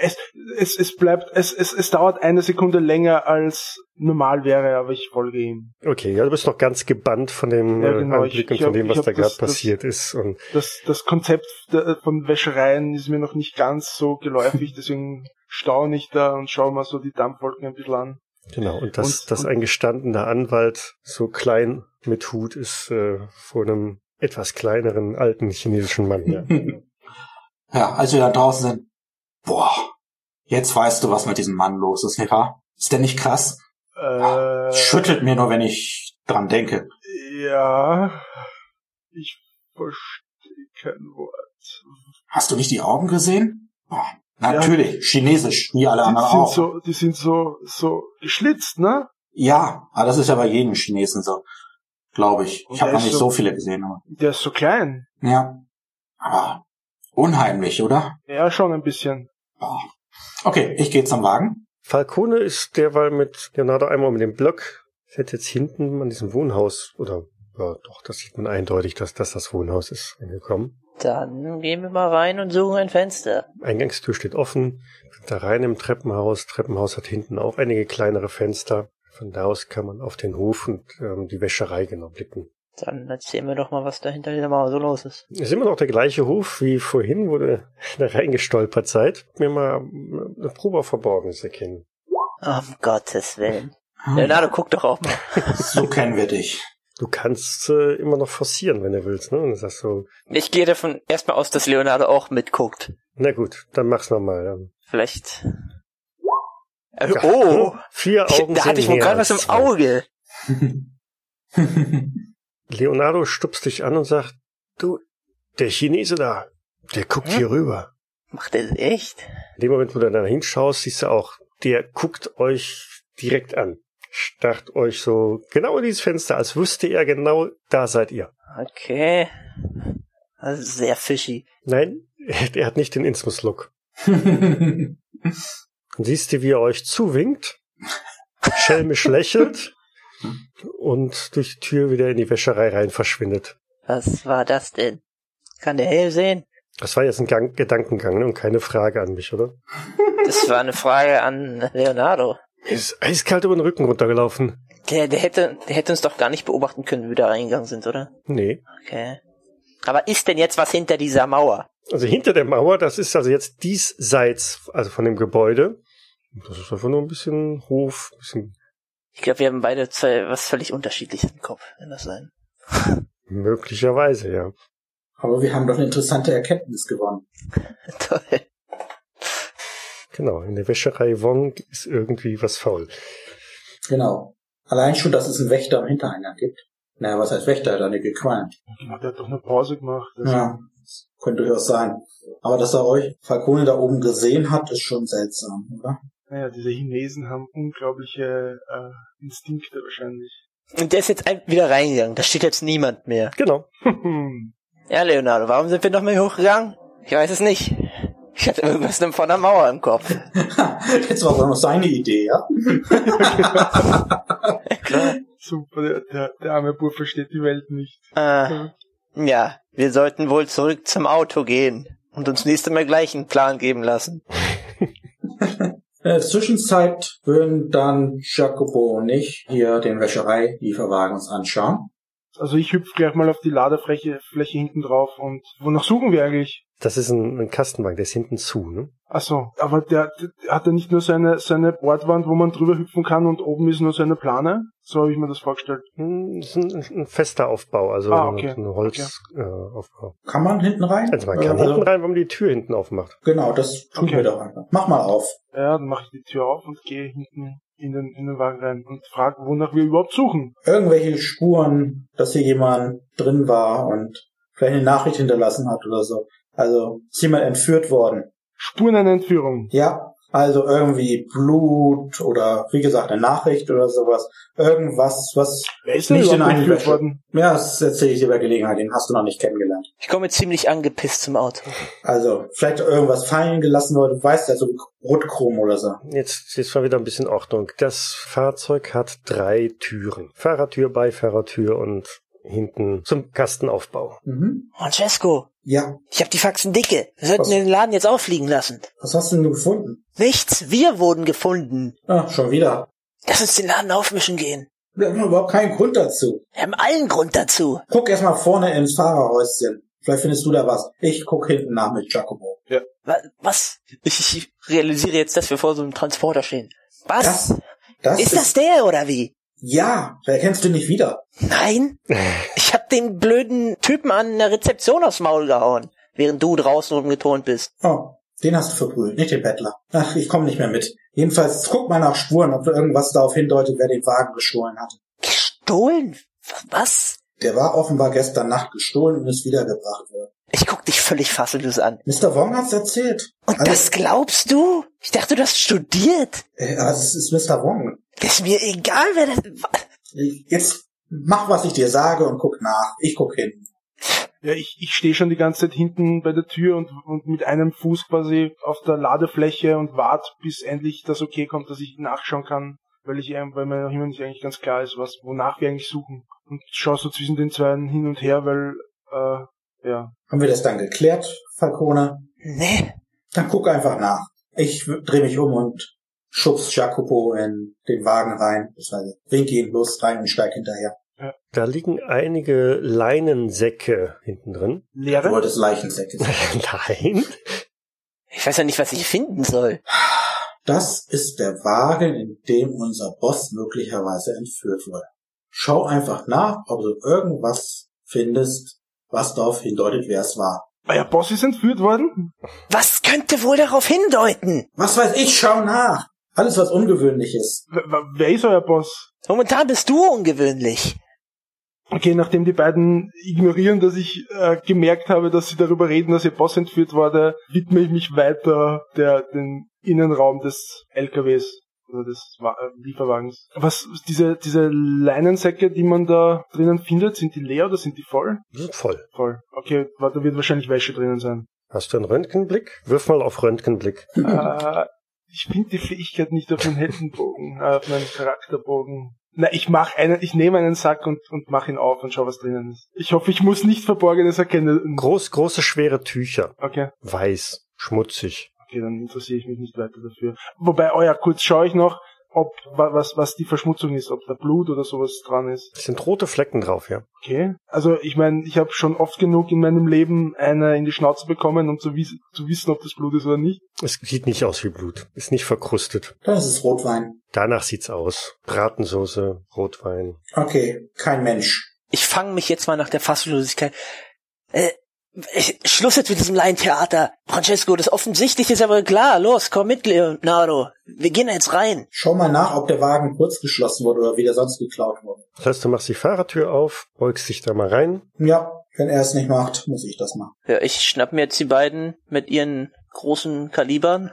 es, es, es bleibt, es, es, es dauert eine Sekunde länger als normal wäre, aber ich folge ihm. Okay, ja, du bist noch ganz gebannt von dem Ja, äh, genau, Anblick ich- und ich von dem, was da gerade passiert ist. Und Das, das Konzept von Wäschereien ist mir noch nicht ganz so geläufig, deswegen staune ich da und schaue mal so die Dampfwolken ein bisschen an. genau, und dass, Und- dass und- ein gestandener Anwalt so klein mit Hut ist äh, vor einem etwas kleineren alten chinesischen Mann. Ja. ja, als wir da draußen sind, boah, jetzt weißt du, was mit diesem Mann los ist, nicht wahr? Ist der nicht krass? Äh, Schüttelt mir nur, wenn ich dran denke. ja, ich verstehe kein Wort. Hast du nicht die Augen gesehen? Oh, natürlich, chinesisch, wie alle Die anderen sind auch. so, die sind so, so geschlitzt, ne? Ja, aber das ist ja bei jedem Chinesen so, glaube ich. Und Ich habe noch nicht so- so viele gesehen, aber Der ist so klein. ja. Aber unheimlich, oder? Ja, schon ein bisschen. Oh. Okay, ich gehe zum Wagen. Falcone ist derweil mit Leonardo einmal um den Block. Fährt jetzt hinten an diesem Wohnhaus, oder ja, doch, das sieht man eindeutig, dass das das Wohnhaus ist, angekommen. Dann gehen wir mal rein und suchen ein Fenster. Eingangstür steht offen, sind da rein im Treppenhaus. Treppenhaus hat hinten auch einige kleinere Fenster. Von da aus kann man auf den Hof und ähm, die Wäscherei genau blicken. Dann erzählen wir doch mal, was da hinter dieser Mauer so los ist. Ist immer noch der gleiche Hof wie vorhin, wo du da reingestolpert seid. Mir mal eine Probe auf Verborgenes erkennen. Um Gottes Willen. Ah, Leonardo, guck doch auch mal. So kennen wir dich. Du kannst äh, immer noch forcieren, wenn du willst, ne? Und sagst so, Ich gehe davon erstmal aus, dass Leonardo auch mitguckt. na gut, dann mach's nochmal. Dann. Vielleicht. Äh, Ja, oh! Vier Ich, Augen da hatte ich wohl gerade was im. Auge. Leonardo stupst dich an und sagt, du, der Chinese da, der guckt Hm? hier rüber. Macht er das echt? In dem Moment, wo du da hinschaust, siehst du auch, der guckt euch direkt an. Starrt euch so genau in dieses Fenster, als wüsste er genau, da seid ihr. Okay. Das ist sehr fishy. Nein, er hat nicht den Innsmus-Look. Und siehst du, wie er euch zuwinkt, schelmisch lächelt und durch die Tür wieder in die Wäscherei rein verschwindet. Was war das denn? Kann der hell sehen? Das war jetzt ein Gang Gedankengang und keine Frage an mich, oder? Das war eine Frage an Leonardo. Er ist eiskalt über den Rücken runtergelaufen. Der, der hätte, der hätte uns doch gar nicht beobachten können, wie wir da reingegangen sind, oder? Nee. Okay. Aber ist denn jetzt was hinter dieser Mauer? Also hinter der Mauer, das ist also jetzt diesseits, also von dem Gebäude. Das ist einfach nur ein bisschen Hof, ein bisschen Ich glaube, wir haben beide zwei was völlig unterschiedliches im Kopf, wenn das sein. möglicherweise, ja. Aber wir haben doch eine interessante Erkenntnis gewonnen. Toll. Genau, in der Wäscherei Wong ist irgendwie was faul. Genau. Allein schon, dass es einen Wächter am Hintereingang gibt. Naja, was heißt Wächter? Er hat eine gequalmt. Der hat doch eine Pause gemacht. Also, Ja, das könnte durchaus sein. Aber dass er euch Falcone da oben gesehen hat, ist schon seltsam, oder? Naja, diese Chinesen haben unglaubliche äh, Instinkte wahrscheinlich. Und der ist jetzt wieder reingegangen. Da steht jetzt niemand mehr. Genau. Ja, Leonardo, warum sind wir noch mehr hochgegangen? Ich weiß es nicht. Ich hatte irgendwas von der Mauer im Kopf. Jetzt war aber noch seine Idee, ja? Klar. Super, der, der, der arme Bub versteht die Welt nicht. Äh, ja, wir sollten wohl zurück zum Auto gehen und uns nächstes Mal gleich einen Plan geben lassen. In der Zwischenzeit würden dann Jacopo und ich hier den Wäscherei-Lieferwagen uns anschauen. Also ich hüpf gleich mal auf die Ladefläche Fläche hinten drauf und wonach suchen wir eigentlich? Das ist ein, ein Kastenwagen, der ist hinten zu, ne? Ach so, aber der, der hat ja nicht nur seine seine Bordwand, wo man drüber hüpfen kann und oben ist nur seine Plane. So habe ich mir das vorgestellt. Hm, Das ist ein, ein fester Aufbau, also Ah, okay. ein Holzaufbau. Äh, Aufbau. Kann man hinten rein? also man kann Äh, hinten rein, wenn man die Tür hinten aufmacht. Genau, das tun Okay. wir doch einfach. Mach mal auf. Ja, dann mache ich die Tür auf und gehe hinten in den in den Wagen rein und frage, wonach wir überhaupt suchen. Irgendwelche Spuren, dass hier jemand drin war und vielleicht eine Nachricht hinterlassen hat oder so. Also ist jemand entführt worden. Spuren einer Entführung. Ja, also irgendwie Blut oder wie gesagt eine Nachricht oder sowas. Irgendwas, was Wer ist Nicht in überhaupt eine entführt Wäsche. worden? ja, das erzähle ich dir bei Gelegenheit, den hast du noch nicht kennengelernt. Ich komme ziemlich angepisst zum Auto. Also vielleicht irgendwas fallen gelassen wurde, du weißt ja, so Rotchrom oder so. Jetzt ist mal wieder ein bisschen Ordnung. Das Fahrzeug hat drei Türen. Fahrertür, Beifahrertür und hinten zum Kastenaufbau. Mhm. Francesco, Ja, ich habe die Faxen dicke. Wir sollten Was? den Laden jetzt auffliegen lassen. was hast du denn gefunden? Nichts, wir wurden gefunden. Ah, schon wieder. Lass uns den Laden aufmischen gehen. Wir haben überhaupt keinen Grund dazu. Wir haben allen Grund dazu. Guck erst mal vorne ins Fahrerhäuschen. Vielleicht findest du da was. Ich guck hinten nach mit Jacobo. Wa- Was? Ich, ich realisiere jetzt, dass wir vor so einem Transporter stehen. Was? Das, das ist das der oder wie? Ja, wer kennst du nicht wieder? Nein? Ich hab den blöden Typen an der Rezeption aufs Maul gehauen, während du draußen rumgeturnt bist. Oh, den hast du verprügelt, nicht den Bettler. Ach, ich komme nicht mehr mit. Jedenfalls guck mal nach Spuren, ob irgendwas darauf hindeutet, wer den Wagen gestohlen hat. Gestohlen? Was? Der war offenbar gestern Nacht gestohlen und ist wiedergebracht worden. Ich guck dich völlig fassungslos an. Mr. Wong hat's erzählt. Und Also- das glaubst du? Ich dachte, du hast studiert. Äh, also es ist Mr. Wong. Ist mir egal, wer das... Jetzt mach, was ich dir sage und guck nach. Ich guck hin. Ja, ich, ich stehe schon die ganze Zeit hinten bei der Tür und, und mit einem Fuß quasi auf der Ladefläche und warte, bis endlich das okay kommt, dass ich nachschauen kann, weil ich ähm, weil mir noch immer nicht eigentlich ganz klar ist, was wonach wir eigentlich suchen. Und schau so zwischen den zwei hin und her, weil äh, ja. Haben wir das dann geklärt, Falcone? Nee. Dann guck einfach nach. Ich drehe mich um und schubs Jacopo in den Wagen rein. Das heißt, wink ihn los rein und steig hinterher. Da liegen einige Leinensäcke hinten drin. Du Leere? wolltest Leichensäcke. Nein. Ich weiß ja nicht, was ich finden soll. Das ist der Wagen, in dem unser Boss möglicherweise entführt wurde. Schau einfach nach, ob du irgendwas findest, was darauf hindeutet, wer es war. Euer Boss ist entführt worden? Was könnte wohl darauf hindeuten? Was weiß ich, schau nach! Alles, was ungewöhnlich ist. W wer ist euer Boss? Momentan bist du ungewöhnlich. Okay, nachdem die beiden ignorieren, dass ich äh, gemerkt habe, dass sie darüber reden, dass ihr Boss entführt wurde, widme ich mich weiter der den Innenraum des LKWs oder des äh, Lieferwagens. Was diese diese Leinensäcke, die man da drinnen findet, sind die leer oder sind die voll? Die sind voll. Voll. Okay, da wird wahrscheinlich Wäsche drinnen sein. Hast du einen Röntgenblick? Wirf mal auf Röntgenblick. äh, ich finde die Fähigkeit nicht auf meinen Heldenbogen, äh, auf meinen Charakterbogen. Na, ich mach einen, ich nehme einen Sack und, und mach ihn auf und schau, was drinnen ist. Ich hoffe, ich muss nicht Verborgenes erkennen. Groß, große, schwere Tücher. Okay. Weiß. Schmutzig. Okay, dann interessiere ich mich nicht weiter dafür. Wobei, oh ja, kurz schaue ich noch, ob wa- was was die Verschmutzung ist, ob da Blut oder sowas dran ist. Es sind rote Flecken drauf, ja. Okay. Also ich meine, ich habe schon oft genug in meinem Leben eine in die Schnauze bekommen, um zu, wies zu wissen, ob das Blut ist oder nicht. Es sieht nicht aus wie Blut. Ist nicht verkrustet. Das ist Rotwein. Danach sieht's aus. Bratensoße, Rotwein. Okay, kein Mensch. Ich fange mich jetzt mal nach der Fassungslosigkeit. Äh, Schluss jetzt mit diesem Laientheater. Francesco, das Offensichtliche ist aber klar. Los, komm mit, Leonardo. Wir gehen jetzt rein. Schau mal nach, ob der Wagen kurz geschlossen wurde oder wieder sonst geklaut wurde. Das heißt, du machst die Fahrertür auf, beugst dich da mal rein. Ja, wenn er es nicht macht, muss ich das machen. Ja, ich schnapp mir jetzt die beiden mit ihren großen Kalibern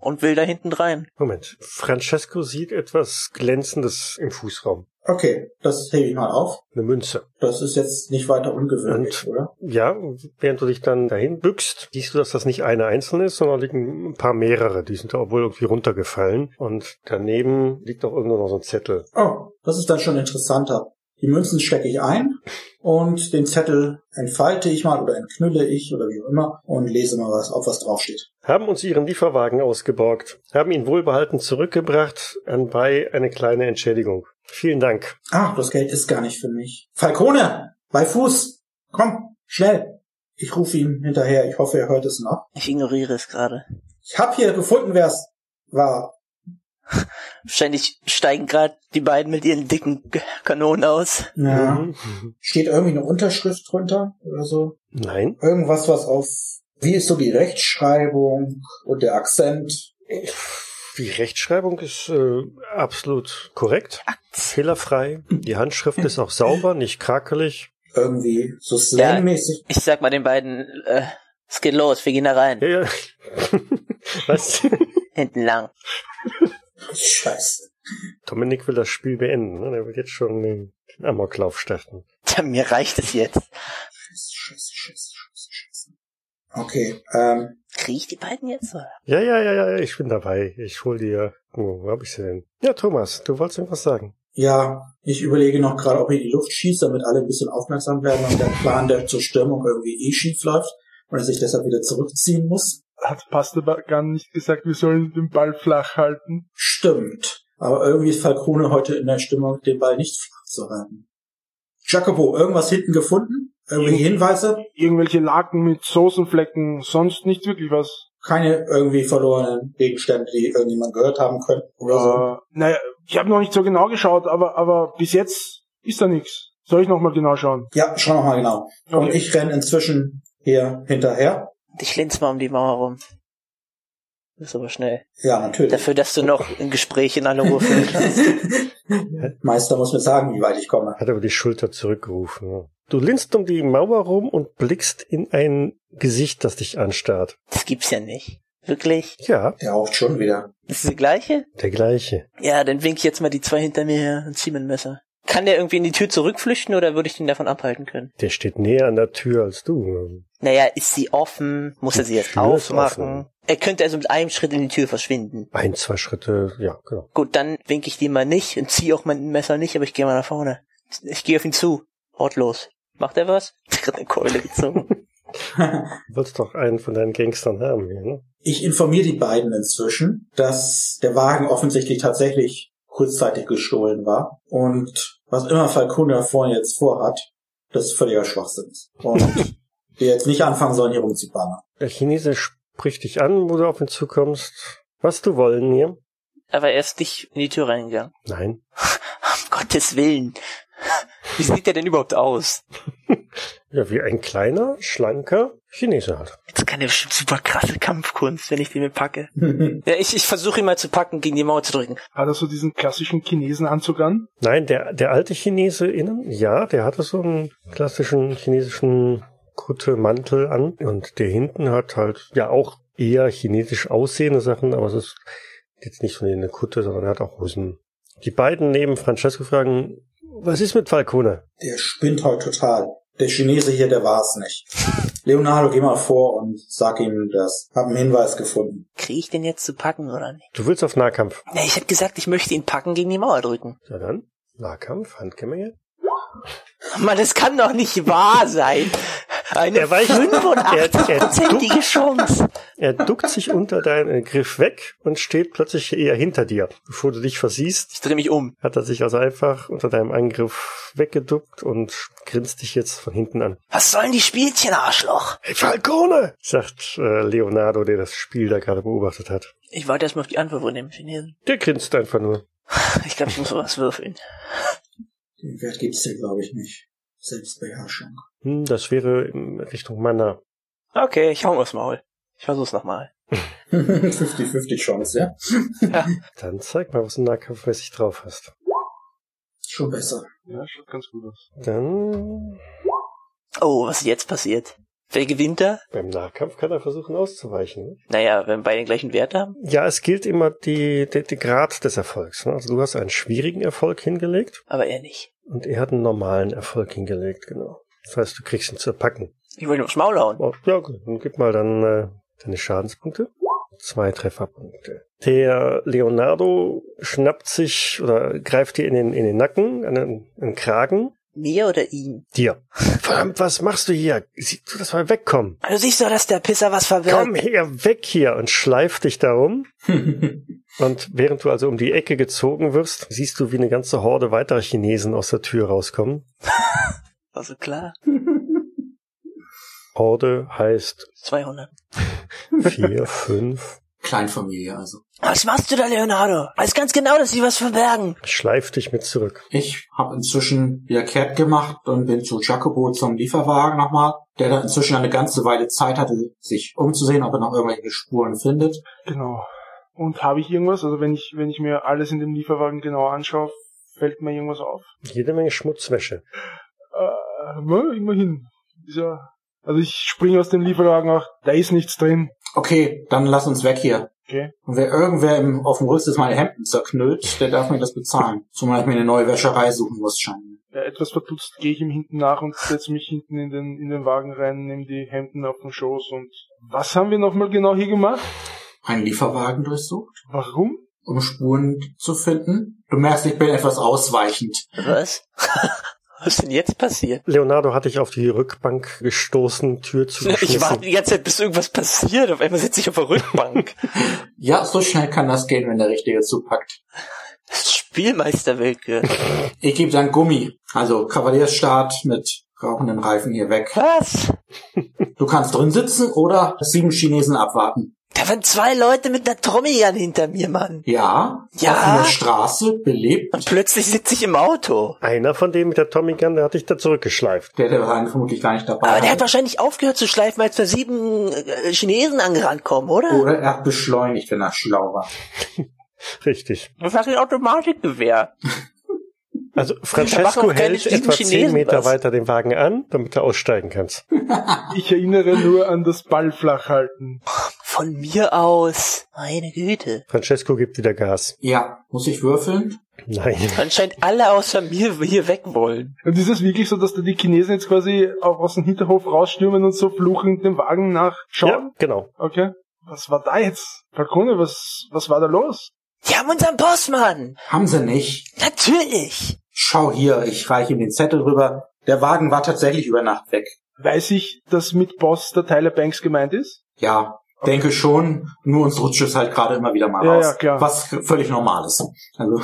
und will da hinten rein. Moment. Francesco sieht etwas Glänzendes im Fußraum. Okay, das hebe ich mal auf. Eine Münze. Das ist jetzt nicht weiter ungewöhnlich, Und- oder? Ja, während du dich dann dahin bückst, siehst du, dass das nicht eine einzelne ist, sondern liegen ein paar mehrere. Die sind da wohl irgendwie runtergefallen. Und daneben liegt auch irgendwo noch so ein Zettel. Oh, das ist dann schon interessanter. Die Münzen stecke ich ein und den Zettel entfalte ich mal oder entknülle ich oder wie auch immer und lese mal was auf, was draufsteht. Haben uns ihren Lieferwagen ausgeborgt, haben ihn wohlbehalten zurückgebracht, anbei eine kleine Entschädigung. Vielen Dank. Ah, das Geld ist gar nicht für mich. Falcone, bei Fuß. Komm, schnell. Ich rufe ihm hinterher. Ich hoffe, er hört es noch. Ich ignoriere es gerade. Ich hab hier gefunden, wer es war. Wahrscheinlich steigen gerade die beiden mit ihren dicken Kanonen aus. Ja. Mhm. Steht irgendwie eine Unterschrift drunter oder so? Nein. Irgendwas, was auf, wie ist so die Rechtschreibung und der Akzent? Die Rechtschreibung ist äh, absolut korrekt, fehlerfrei. Die Handschrift ist auch sauber, nicht krakelig. Irgendwie so slangmäßig. Ich sag mal den beiden, äh, es geht los, wir gehen da rein. Ja, ja. Was? Hinten lang. Scheiße. Dominik will das Spiel beenden. Ne? Der will jetzt schon den Amoklauf starten. Tja, mir reicht es jetzt. Scheiße, scheiße, scheiße, scheiße, scheiße. Okay, ähm, Krieg ich die beiden jetzt? Oder? Ja, ja, ja, ja, ich bin dabei. Ich hol dir. Wo, wo hab ich sie denn? Ja, Thomas, du wolltest irgendwas sagen. ja, ich überlege noch gerade, ob ich in die Luft schieße, damit alle ein bisschen aufmerksam werden und der Plan der zur Stürmung irgendwie eh schief läuft und er sich deshalb wieder zurückziehen muss. Hat Pasteba gar nicht gesagt, wir sollen den Ball flach halten? Stimmt. Aber irgendwie ist Falcone heute in der Stimmung, den Ball nicht flach zu halten. Jacopo, irgendwas hinten gefunden? Irgendwelche Hinweise? Irgendwelche Laken mit Soßenflecken, sonst nicht wirklich was. Keine irgendwie verlorenen Gegenstände, die irgendjemand gehört haben könnte oder so. Äh, naja, ich habe noch nicht so genau geschaut, aber, aber bis jetzt ist da nichts. Soll ich noch mal genau schauen? Ja, schau noch mal genau. Und Okay. ich renn inzwischen hier hinterher. Ich linz mal um die Mauer rum. Das ist aber schnell. Ja, natürlich. Dafür, dass du noch ein Gespräch in aller Ruhe führen kannst. Meister muss mir sagen, wie weit ich komme. Hat aber die Schulter zurückgerufen. ja. Du linst um die Mauer rum und blickst in ein Gesicht, das dich anstarrt. Das gibt's ja nicht. Wirklich? Ja, Der raucht schon wieder. Das ist die gleiche? der gleiche. Ja, dann wink ich jetzt mal die zwei hinter mir her und zieh mir ein Messer. Kann der irgendwie in die Tür zurückflüchten oder würde ich den davon abhalten können? Der steht näher an der Tür als du. Naja, ist sie offen? Muss er sie jetzt Tür aufmachen? Er könnte also mit einem Schritt in die Tür verschwinden. Ein, zwei Schritte, ja, genau. Gut, dann wink ich die mal nicht und zieh auch mein Messer nicht, aber ich gehe mal nach vorne. Ich gehe auf ihn zu. Wortlos. Macht er was? Ich eine Keule gezogen. Du wolltest doch einen von deinen Gangstern haben hier, ne? Ich informiere die beiden inzwischen, dass der Wagen offensichtlich tatsächlich kurzzeitig gestohlen war und was immer Falcone vorne jetzt vorhat, das ist völliger Schwachsinn ist. Und wir jetzt nicht anfangen sollen, hier rumzuballern. Der Chinese spricht dich an, wo du auf ihn zukommst. Was du wollen hier? aber er ist nicht in die Tür reingegangen. Nein. Um Gottes Willen. Wie sieht der denn überhaupt aus? Ja, wie ein kleiner, schlanker Chinese halt. Jetzt kann der bestimmt super krasse Kampfkunst, wenn ich den mit packe. Ja, ich, ich versuche ihn mal zu packen, gegen die Mauer zu drücken. Hat er so diesen klassischen Chinesenanzug an? Nein, der, der alte Chinese innen, ja, der hatte so einen klassischen chinesischen Kutte-Mantel an. Und der hinten hat halt, ja, auch eher chinesisch aussehende Sachen, aber es ist jetzt nicht so eine Kutte, sondern er hat auch Hosen. Die beiden neben Francesco fragen, was ist mit Falcone? Der spinnt heute total. Der Chinese hier, der war's nicht. Leonardo, geh mal vor und sag ihm das. Hab einen Hinweis gefunden. Kriege ich den jetzt zu packen oder nicht? Du willst auf Nahkampf. Ja, ich hab gesagt, ich möchte ihn packen, gegen die Mauer drücken. Ja dann, Nahkampf, Handgemenge. Mann, das kann doch nicht wahr sein. Eine Er weicht- er- er 85-prozentige Chance. Er duckt sich unter deinen Griff weg und steht plötzlich eher hinter dir. Bevor du dich versiehst, Ich drehe mich um. hat er sich also einfach unter deinem Angriff weggeduckt und grinst dich jetzt von hinten an. Was sollen die Spielchen, Arschloch? Hey Falcone! sagt äh, Leonardo, der das Spiel da gerade beobachtet hat. Ich warte erstmal auf die Antwort von dem Chinesen. Der grinst einfach nur. Ich glaube, ich muss was würfeln. Den Wert gibt's hier, glaube ich, nicht. Selbstbeherrschung. Hm, das wäre in Richtung Mana. Okay, ich hau aufs Maul. Ich versuch's nochmal. 50-50 Chance, ja? Dann zeig mal, was du nahkampfmäßig drauf hast. Schon besser. Ja, schaut ganz gut aus. Dann Oh, was ist jetzt passiert? Wer gewinnt da? beim Nahkampf kann er versuchen auszuweichen. Naja, wenn beide den gleichen Wert haben. Ja, es gilt immer die, die, die Grad des Erfolgs. Ne? Also du hast einen schwierigen Erfolg hingelegt Aber er nicht. Und er hat einen normalen Erfolg hingelegt, genau. Das heißt, du kriegst ihn zu packen. Ich will ihn aufs Maul hauen. Oh, ja, gut, dann gib mal dann äh, deine Schadenspunkte. Zwei Trefferpunkte. Der Leonardo schnappt sich oder greift dir in den, in den Nacken, an den, an den Kragen. Mir oder ihm? Dir. Verdammt, was machst du hier? Sieh du das mal wegkommen. Du siehst doch, dass der Pisser was verwirrt. Komm her, weg hier und schleif dich darum. Und während du also um die Ecke gezogen wirst, siehst du, wie eine ganze Horde weiterer Chinesen aus der Tür rauskommen. Also klar. Horde heißt 200. vier, fünf. Kleinfamilie also. Was machst du da, Leonardo? Weiß ganz genau, dass sie was verbergen. Schleif dich mit zurück. Ich habe inzwischen wieder kehrt gemacht und bin zu Jacobo zum Lieferwagen nochmal, der da inzwischen eine ganze Weile Zeit hatte, sich umzusehen, ob er noch irgendwelche Spuren findet. Genau. Und habe ich irgendwas? Also wenn ich, wenn ich mir alles in dem Lieferwagen genau anschaue, fällt mir irgendwas auf? Jede Menge Schmutzwäsche. Äh, na, immerhin. Ist ja, also ich springe aus dem Lieferwagen auch, da ist nichts drin. Okay, dann lass uns weg hier. Okay. Und wer irgendwer im, auf dem Rücksitz meine Hemden zerknüllt, der darf mir das bezahlen. Zumal ich mir eine neue Wäscherei suchen muss, scheinbar. Ja, etwas verdutzt gehe ich ihm hinten nach und setze mich hinten in den, in den Wagen rein, nehme die Hemden auf den Schoß und was haben wir nochmal genau hier gemacht? Einen Lieferwagen durchsucht, Warum? um Spuren zu finden. Du merkst, ich bin etwas ausweichend. Was? Was ist denn jetzt passiert? Leonardo hat dich auf die Rückbank gestoßen, Tür Ich warte die ganze Zeit, bis irgendwas passiert. Auf einmal sitze ich auf der Rückbank. Ja, so schnell kann das gehen, wenn der Richtige zupackt. Das ist Spielmeister Wilke. Ich gebe dann Gummi, also Kavaliersstart mit rauchenden Reifen hier weg. Was? Du kannst drin sitzen oder sieben Chinesen abwarten. Da waren zwei Leute mit einer Tommy-Gun hinter mir, Mann. Ja, Ja? offene Straße, belebt. Und plötzlich sitze ich im Auto. Einer von denen mit der Tommy Gun, der hat dich da zurückgeschleift. Der, der war vermutlich gar nicht dabei. Aber der hat wahrscheinlich aufgehört zu schleifen, als da sieben äh, Chinesen angerannt kommen, oder? oder er hat beschleunigt, wenn er schlau war. Richtig. Das war ein Automatikgewehr. Also Francesco hält etwa zehn Chinesen Meter was. weiter den Wagen an, damit du aussteigen kannst. Ich erinnere nur an das Ball flach halten. Von mir aus. Meine Güte. Francesco gibt wieder Gas. Ja, muss ich würfeln? Nein. Anscheinend alle außer mir hier weg wollen. Und ist es wirklich so, dass da die Chinesen jetzt quasi auch aus dem Hinterhof rausstürmen und so fluchend dem Wagen nachschauen? Ja, genau. Okay. Was war da jetzt? Falcone, was, was war da los? Die haben unseren Bossmann. Haben sie nicht. Natürlich. Schau hier, ich reiche ihm den Zettel rüber. Der Wagen war tatsächlich über Nacht weg. Weiß ich, dass mit Boss der Tyler Banks gemeint ist? Ja, denke schon. Nur uns rutscht es halt gerade immer wieder mal Ja, raus. ja, klar. Was völlig normal ist. Also,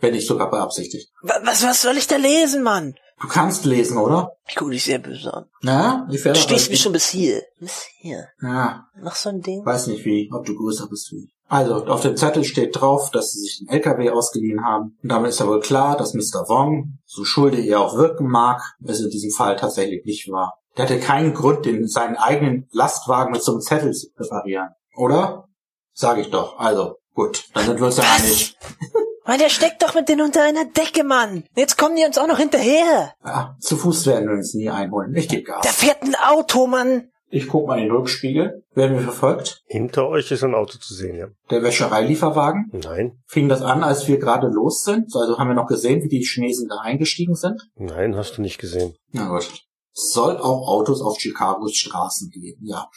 wenn nicht sogar beabsichtigt. Wa- Was, was soll ich da lesen, Mann? Du kannst lesen, oder? Ich gucke dich sehr böse an. Na, ich werde Du stehst mich schon bis hier. Bis hier. Ja, Noch so ein Ding. weiß nicht wie, ob du größer bist wie ich. Also, auf dem Zettel steht drauf, dass sie sich einen LKW ausgeliehen haben. Und damit ist ja wohl klar, dass Mr. Wong, so schulde er auch wirken mag, es in diesem Fall tatsächlich nicht war. Der hatte keinen Grund, den, seinen eigenen Lastwagen mit so einem Zettel zu präparieren. Oder? Sag ich doch. Also, gut, dann sind wir uns ja einig. Mann, der steckt doch mit denen unter einer Decke, Mann. Jetzt kommen die uns auch noch hinterher. Ja, zu Fuß werden wir uns nie einholen. Ich gebe Da Gas. fährt ein Auto, Mann. Ich guck mal in den Rückspiegel. Werden wir verfolgt? Hinter euch ist ein Auto zu sehen, ja. Der Wäschereilieferwagen? Nein. Fing das an, als wir gerade los sind? Also haben wir noch gesehen, wie die Chinesen da eingestiegen sind? Nein, hast du nicht gesehen. Na gut. Soll auch Autos auf Chicagos Straßen geben, ja.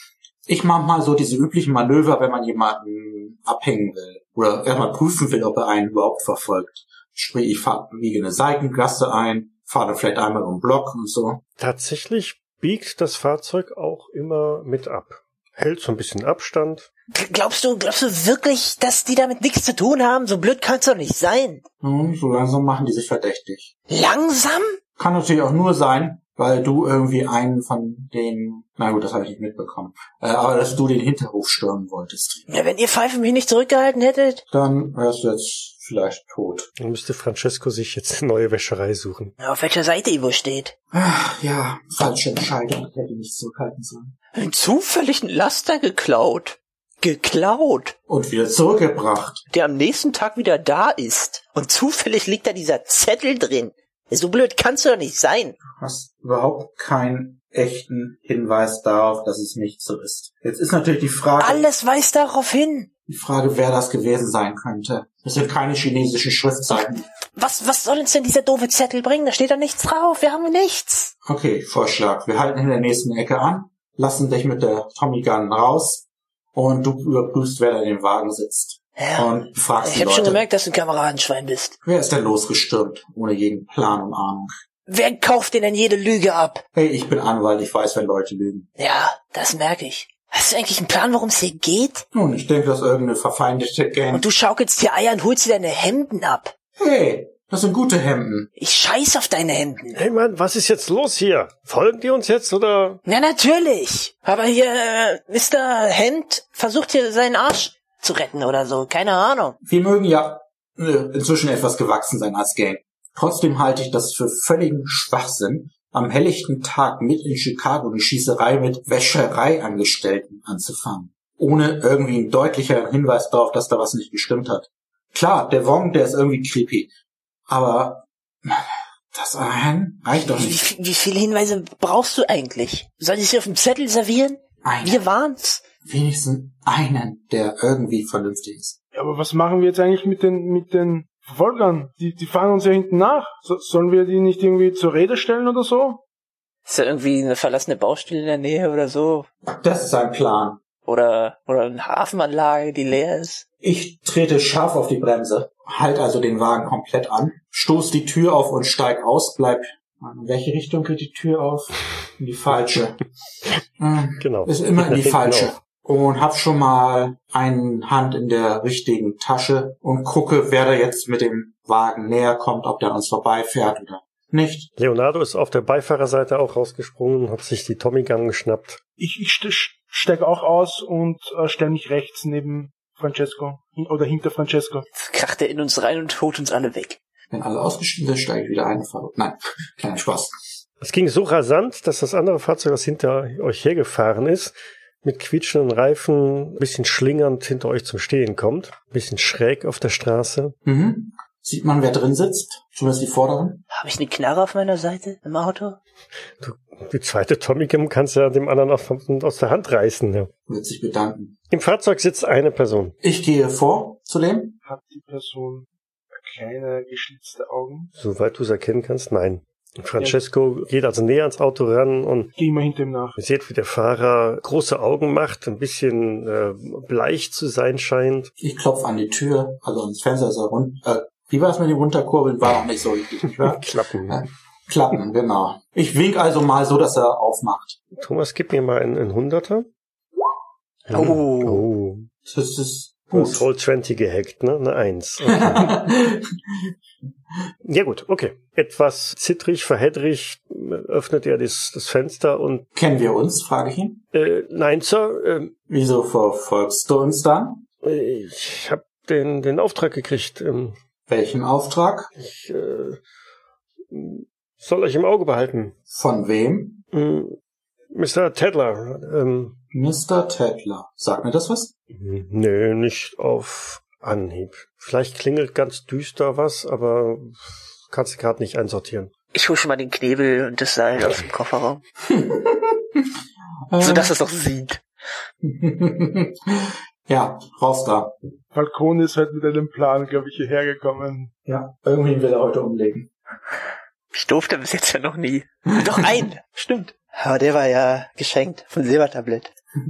Ich mache mal so diese üblichen Manöver, wenn man jemanden abhängen will. Oder erstmal prüfen will, ob er einen überhaupt verfolgt. Sprich, ich fahr, biege eine Seitengasse ein, fahre vielleicht einmal um den Block und so. Tatsächlich biegt das Fahrzeug auch immer mit ab. Hält so ein bisschen Abstand. Glaubst du, glaubst du wirklich, dass die damit nichts zu tun haben? So blöd kann's doch nicht sein. Nun, so langsam machen die sich verdächtig. Langsam? Kann natürlich auch nur sein, weil du irgendwie einen von den, na gut, das habe ich nicht mitbekommen, äh, aber dass du den Hinterhof stürmen wolltest. Ja, wenn ihr Pfeife mich nicht zurückgehalten hättet. Dann wärst du jetzt vielleicht tot. Dann müsste Francesco sich jetzt eine neue Wäscherei suchen. Auf welcher Seite Ivo steht. Ach, ja, falsche Entscheidung. Ich hätte nicht zurückhalten sollen. Ein zufälligen Laster geklaut. Geklaut. Und wieder zurückgebracht. Der am nächsten Tag wieder da ist. Und zufällig liegt da dieser Zettel drin. So blöd kannst du doch nicht sein. Du hast überhaupt keinen echten Hinweis darauf, dass es nicht so ist. Jetzt ist natürlich die Frage, Alles weist darauf hin. die Frage, wer das gewesen sein könnte. Das sind keine chinesischen Schriftzeichen. Was, was soll uns denn dieser doofe Zettel bringen? Da steht doch nichts drauf. Wir haben nichts. Okay, Vorschlag. Wir halten in der nächsten Ecke an, lassen dich mit der Tommy Gun raus und du überprüfst, wer da in dem Wagen sitzt. Ja. Und befragst Ich habe schon gemerkt, dass du ein Kameradenschwein bist. Wer ist denn losgestürmt, ohne jeden Plan und Ahnung? Wer kauft dir denn jede Lüge ab? Hey, ich bin Anwalt, ich weiß, wenn Leute lügen. Ja, das merke ich. Hast du eigentlich einen Plan, worum es hier geht? Nun, ich denke, dass irgendeine verfeindete Gang... Und du schaukelst dir Eier und holst dir deine Hemden ab. Hey, das sind gute Hemden. Ich scheiß auf deine Hemden. Hey Mann, was ist jetzt los hier? Folgen die uns jetzt oder? Ja, natürlich. Aber hier, äh, Mr. Hemd versucht hier seinen Arsch zu retten oder so. Keine Ahnung. Wir mögen ja äh, inzwischen etwas gewachsen sein als Gang. Trotzdem halte ich das für völligen Schwachsinn, am helllichten Tag mit in Chicago eine Schießerei mit Wäschereiangestellten anzufangen. Ohne irgendwie einen deutlicheren Hinweis darauf, dass da was nicht gestimmt hat. Klar, der Wong, der ist irgendwie creepy. Aber das allein reicht doch nicht. wie, wie viele Hinweise brauchst du eigentlich? Soll ich sie auf dem Zettel servieren? Einen, Wir waren's. Wenigstens einen, der irgendwie vernünftig ist. Ja, aber was machen wir jetzt eigentlich mit den, mit den Verfolgern? Die, die fahren uns ja hinten nach. So, sollen wir die nicht irgendwie zur Rede stellen oder so? Ist da irgendwie eine verlassene Baustelle in der Nähe oder so? Das ist sein Plan. Oder, oder eine Hafenanlage, die leer ist? Ich trete scharf auf die Bremse, halt also den Wagen komplett an, stoß die Tür auf und steig aus, bleib. In welche Richtung geht die Tür auf? In die falsche. Hm, Genau. Ist immer in die hinten falsche. auf. Und hab schon mal eine Hand in der richtigen Tasche und gucke, wer da jetzt mit dem Wagen näher kommt, ob der an uns vorbeifährt oder nicht. Leonardo ist auf der Beifahrerseite auch rausgesprungen, hat sich die Tommy Gun geschnappt. Ich, ich st steig auch aus und äh, stelle mich rechts neben Francesco hin- oder hinter Francesco. Jetzt kracht er in uns rein und holt uns alle weg. Wenn alle ausgestiegen sind, steige ich wieder ein. und Nein, kein Spaß. Es ging so rasant, dass das andere Fahrzeug, das hinter euch hergefahren ist, mit quietschenden Reifen, ein bisschen schlingernd hinter euch zum Stehen kommt. Ein bisschen schräg auf der Straße. Mhm. Sieht man, wer drin sitzt? Zumindest die vorderen? Habe ich eine Knarre auf meiner Seite im Auto? Die zweite Tommy Gun kannst du ja dem anderen aus, aus der Hand reißen. Ja. Wird sich bedanken. Im Fahrzeug sitzt eine Person. Ich gehe vor zu dem. Hat die Person kleine geschlitzte Augen? Soweit du es erkennen kannst, nein. Francesco geht also näher ans Auto ran und Geh immer hinter ihm nach. ihr seht, wie der Fahrer große Augen macht, ein bisschen äh, bleich zu sein scheint. Ich klopfe an die Tür, also ans Fenster ist er rund. Äh, wie war es mit dem Runterkurbeln? War auch nicht so richtig, nicht wahr? Klappen. Ja. Klappen, genau. Ich wink also mal so, dass er aufmacht. Thomas, gib mir mal einen, einen Hunderter. Oh. oh. Das ist Du hast gut. Roll 20 gehackt, ne? Eine Eins. Okay. ja gut, okay. Etwas zittrig, verhedrig öffnet er das, das Fenster und Kennen wir uns, frage ich ihn. äh, nein, Sir, ähm, Wieso verfolgst du uns dann? äh, ich habe den, den Auftrag gekriegt. Ähm, Welchen Auftrag? ich äh, soll euch im Auge behalten. Von wem? Mr. Tedler, ähm, Mr. Tedler. Sagt mir das was? nö, nicht auf Anhieb. Vielleicht klingelt ganz düster was, aber kannst du gerade nicht einsortieren. Ich hol schon mal den Knebel und das Seil aus dem Kofferraum. So dass es auch sieht. ja, raus da. Falcone ist halt mit einem Plan, glaube ich, hierher gekommen. Ja, irgendwie will er heute umlegen. Ich durfte bis jetzt ja noch nie. Doch ein, stimmt. Aber der war ja geschenkt von Silbertablett.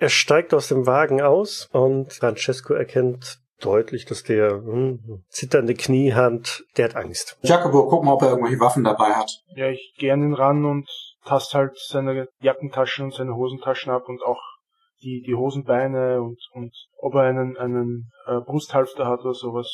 Er steigt aus dem Wagen aus und Francesco erkennt deutlich, dass der hm, zitternde Kniehand, der hat Angst. Jacobo, guck mal, ob er irgendwelche Waffen dabei hat. Ja, ich gehe an ihn ran und tast halt seine Jackentaschen und seine Hosentaschen ab und auch die, die Hosenbeine und, und ob er einen, einen äh, Brusthalfter hat oder sowas.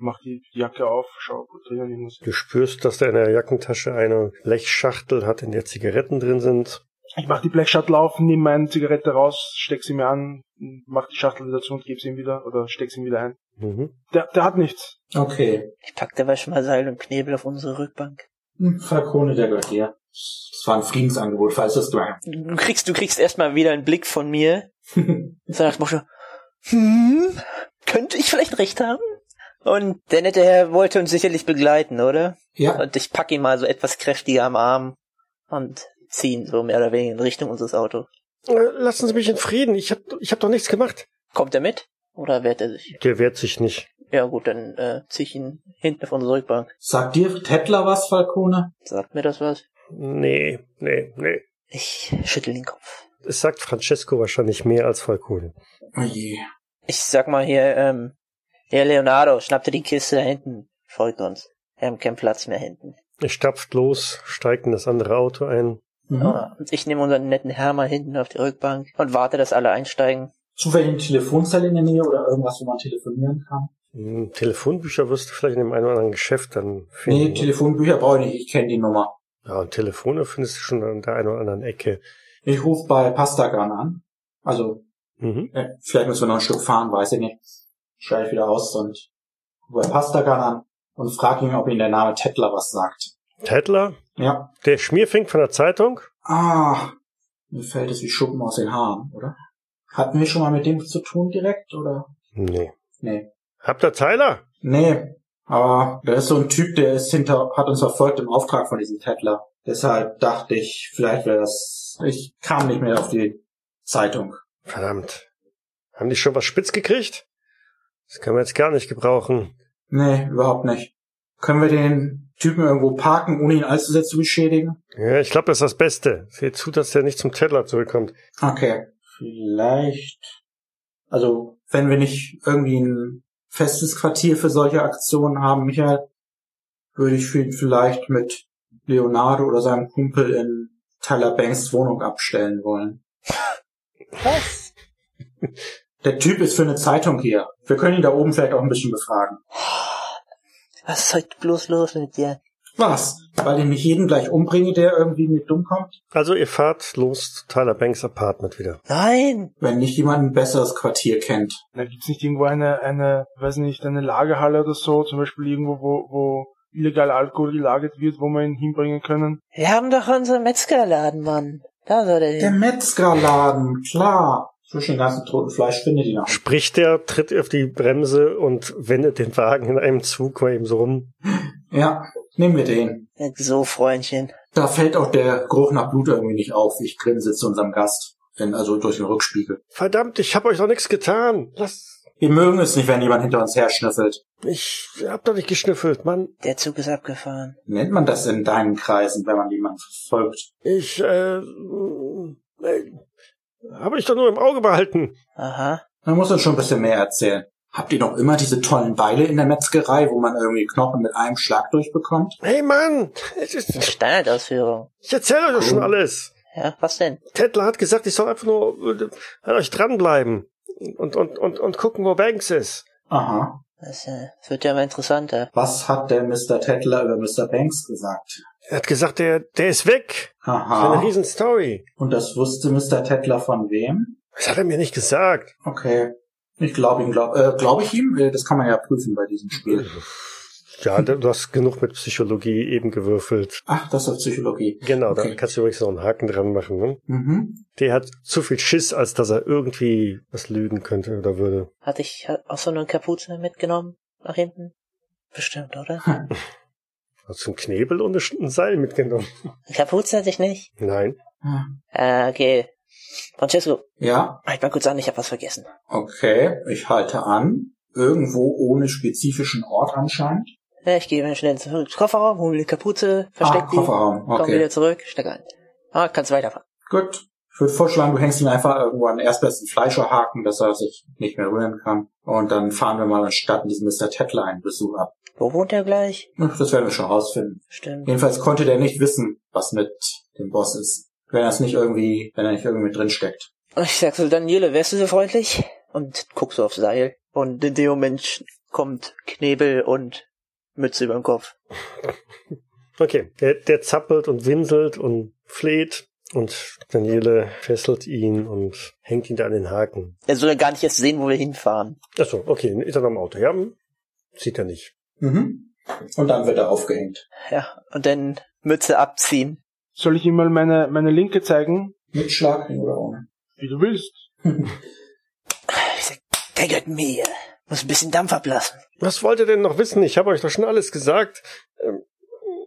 Mach die Jacke auf, schau, ob drinnen irgendwas Du spürst, dass da in der Jackentasche eine Blechschachtel hat, in der Zigaretten drin sind. Ich mach die Blechschachtel auf, nehme meine Zigarette raus, steck sie mir an, mach die Schachtel wieder zu und gebe sie ihm wieder oder steck sie ihm wieder ein. Mhm. Der, der hat nichts. Okay. Ich pack schon mal Seil und Knebel auf unsere Rückbank. Hm, Falcone, der gehört dir. Das war ein Friedensangebot, falls das du. Du kriegst, du kriegst erstmal wieder einen Blick von mir. Dem Motto, hm, könnte ich vielleicht recht haben? Und der nette Herr wollte uns sicherlich begleiten, oder? ja, Und ich pack ihn mal so etwas kräftiger am Arm und zieh ihn so mehr oder weniger in Richtung unseres Autos. Lassen Sie mich in Frieden. Ich hab, ich hab doch nichts gemacht. Kommt er mit? Oder wehrt er sich? Der wehrt sich nicht. Ja gut, dann äh, zieh ich ihn hinten auf unsere Rückbank. sagt dir Tettler was, Falcone? Sagt mir das was? Nee, nee, nee. Ich schüttel den Kopf. Es sagt Francesco wahrscheinlich mehr als Falcone. Oh je. Ich sag mal hier, ähm, Herr Leonardo, schnapp dir die Kiste da hinten. Folgt uns. Wir haben keinen Platz mehr hinten. Er stapft los, steigt in das andere Auto ein. Mhm. Ah, Und ich nehme unseren netten Herr hinten auf die Rückbank und warte, dass alle einsteigen. Zufällig eine Telefonzelle in der Nähe oder irgendwas, wo man telefonieren kann? Hm, Telefonbücher wirst du vielleicht in dem einen oder anderen Geschäft dann Nee, finden. Telefonbücher brauche ich nicht, ich kenne die Nummer. ja, und Telefone findest du schon an der einen oder anderen Ecke. Ich rufe bei Pastagan an. Also, Mhm. äh, vielleicht müssen wir noch ein Stück fahren, weiß ich nicht. Schalte ich wieder aus und rufe bei Pastagan an und frage ihn, ob ihm der Name Tettler was sagt. Tedler, Ja. der Schmierfink von der Zeitung. Ah, mir fällt es wie Schuppen aus den Haaren, oder? Hatten wir schon mal mit dem zu tun direkt, oder? Nee. Nee. Habt ihr Tyler? Nee, aber der ist so ein Typ, der ist hinter, hat uns verfolgt im Auftrag von diesem Tettler. Deshalb dachte ich, vielleicht wäre das, ich kam nicht mehr auf die Zeitung. Verdammt. Haben die schon was spitz gekriegt? Das können wir jetzt gar nicht gebrauchen. Nee, überhaupt nicht. Können wir den Typen irgendwo parken, ohne ihn allzu sehr zu beschädigen? Ja, ich glaube, das ist das Beste. Seht zu, dass der nicht zum Tedler zurückkommt. Okay. Vielleicht, also, wenn wir nicht irgendwie ein festes Quartier für solche Aktionen haben, Michael, würde ich ihn vielleicht mit Leonardo oder seinem Kumpel in Tyler Banks Wohnung abstellen wollen. Was? Der Typ ist für eine Zeitung hier. Wir können ihn da oben vielleicht auch ein bisschen befragen. Was ist heute bloß los mit dir? Was? Weil ich nicht jeden gleich umbringe, der irgendwie mit dumm kommt? Also ihr fahrt los zu Tyler Banks Apartment wieder. Nein! Wenn nicht jemand ein besseres Quartier kennt. Da gibt's nicht irgendwo eine, eine, weiß nicht, eine Lagerhalle oder so, zum Beispiel irgendwo, wo, wo illegal Alkohol gelagert wird, wo wir ihn hinbringen können. Wir haben doch unseren Metzgerladen, Mann. Da soll der Der hin. Metzgerladen, klar. Zwischen dem ganzen toten Fleisch findet ihn auch. Spricht der, tritt auf die Bremse und wendet den Wagen in einem Zug mal eben so rum. Ja, nehmen wir den. So, Freundchen. Da fällt auch der Geruch nach Blut irgendwie nicht auf. Ich grinse zu unserem Gast. Wenn, also durch den Rückspiegel. Verdammt, ich hab euch doch nichts getan. Lass. Wir mögen es nicht, wenn jemand hinter uns her schnüffelt. Ich hab doch nicht geschnüffelt, Mann. Der Zug ist abgefahren. Nennt man das in deinen Kreisen, wenn man jemanden verfolgt? Ich, äh, äh habe ich doch nur im Auge behalten. Aha. Man muss uns schon ein bisschen mehr erzählen. Habt ihr noch immer diese tollen Beile in der Metzgerei, wo man irgendwie Knochen mit einem Schlag durchbekommt? Hey Mann, es ist, Standardausführung. ich erzähle euch doch schon alles. Ja, was denn? Tedler hat gesagt, ich soll einfach nur äh, an euch dranbleiben und, und, und, und gucken, wo Banks ist. Aha. Das, äh, wird ja mal interessanter. Was hat der Mr. Tettler über Mr. Banks gesagt? Er hat gesagt, der, der ist weg. Das ist eine Aha. riesen Story. Und das wusste Mr. Tettler von wem? Das hat er mir nicht gesagt. Okay. Ich glaube ihm, glaub, äh, glaube ich ihm? Äh, Das kann man ja prüfen bei diesem Spiel. Ja, du hast genug mit Psychologie eben gewürfelt. Ach, das ist Psychologie. Genau, da Okay. kannst du übrigens noch einen Haken dran machen. Ne? Mhm. Der hat zu viel Schiss, als dass er irgendwie was lügen könnte oder würde. Hatte ich auch so eine Kapuze mitgenommen? Nach hinten? Bestimmt, oder? Hast du einen Knebel und ein Seil mitgenommen? Eine Kapuze hatte ich nicht. Nein. Ja. Äh, okay. Francesco, Ja, halt mal kurz an, ich habe was vergessen. okay. Ich halte an. Irgendwo ohne spezifischen Ort anscheinend. Ja, ich gehe mal schnell zurück ins Kofferraum, hole die Kapuze, versteck ah, die, Kofferraum. komm Okay. wieder zurück, steck ein. Ah, kannst weiterfahren. Gut. Ich würde vorschlagen, du hängst ihn einfach irgendwo an den erstbesten Fleischerhaken, dass er sich nicht mehr rühren kann. Und dann fahren wir mal anstatt diesen Mr. Tettler einen Besuch ab. Wo wohnt er gleich? Ach, Das werden wir schon rausfinden. Stimmt. Jedenfalls konnte der nicht wissen, was mit dem Boss ist. Wenn er es nicht irgendwie, wenn er nicht irgendwie mit drin steckt. Ich sag so, Daniele, wärst du so freundlich? Und guck so aufs Seil. Und in dem Moment kommt Knebel und Mütze über dem Kopf. Okay, der, der zappelt und winselt und fleht und Daniele fesselt ihn und hängt ihn da an den Haken. Er soll ja gar nicht erst sehen, wo wir hinfahren. Achso, okay, ist er noch im Auto? Ja, sieht er nicht. Mhm. Und dann wird er aufgehängt. Ja, und dann Mütze abziehen. Soll ich ihm mal meine, meine Linke zeigen? Mit Schlagring oder ohne? Wie du willst. Ich sag, der gehört mir. Muss ein bisschen Dampf ablassen. Was wollt ihr denn noch wissen? Ich habe euch doch schon alles gesagt. Ähm,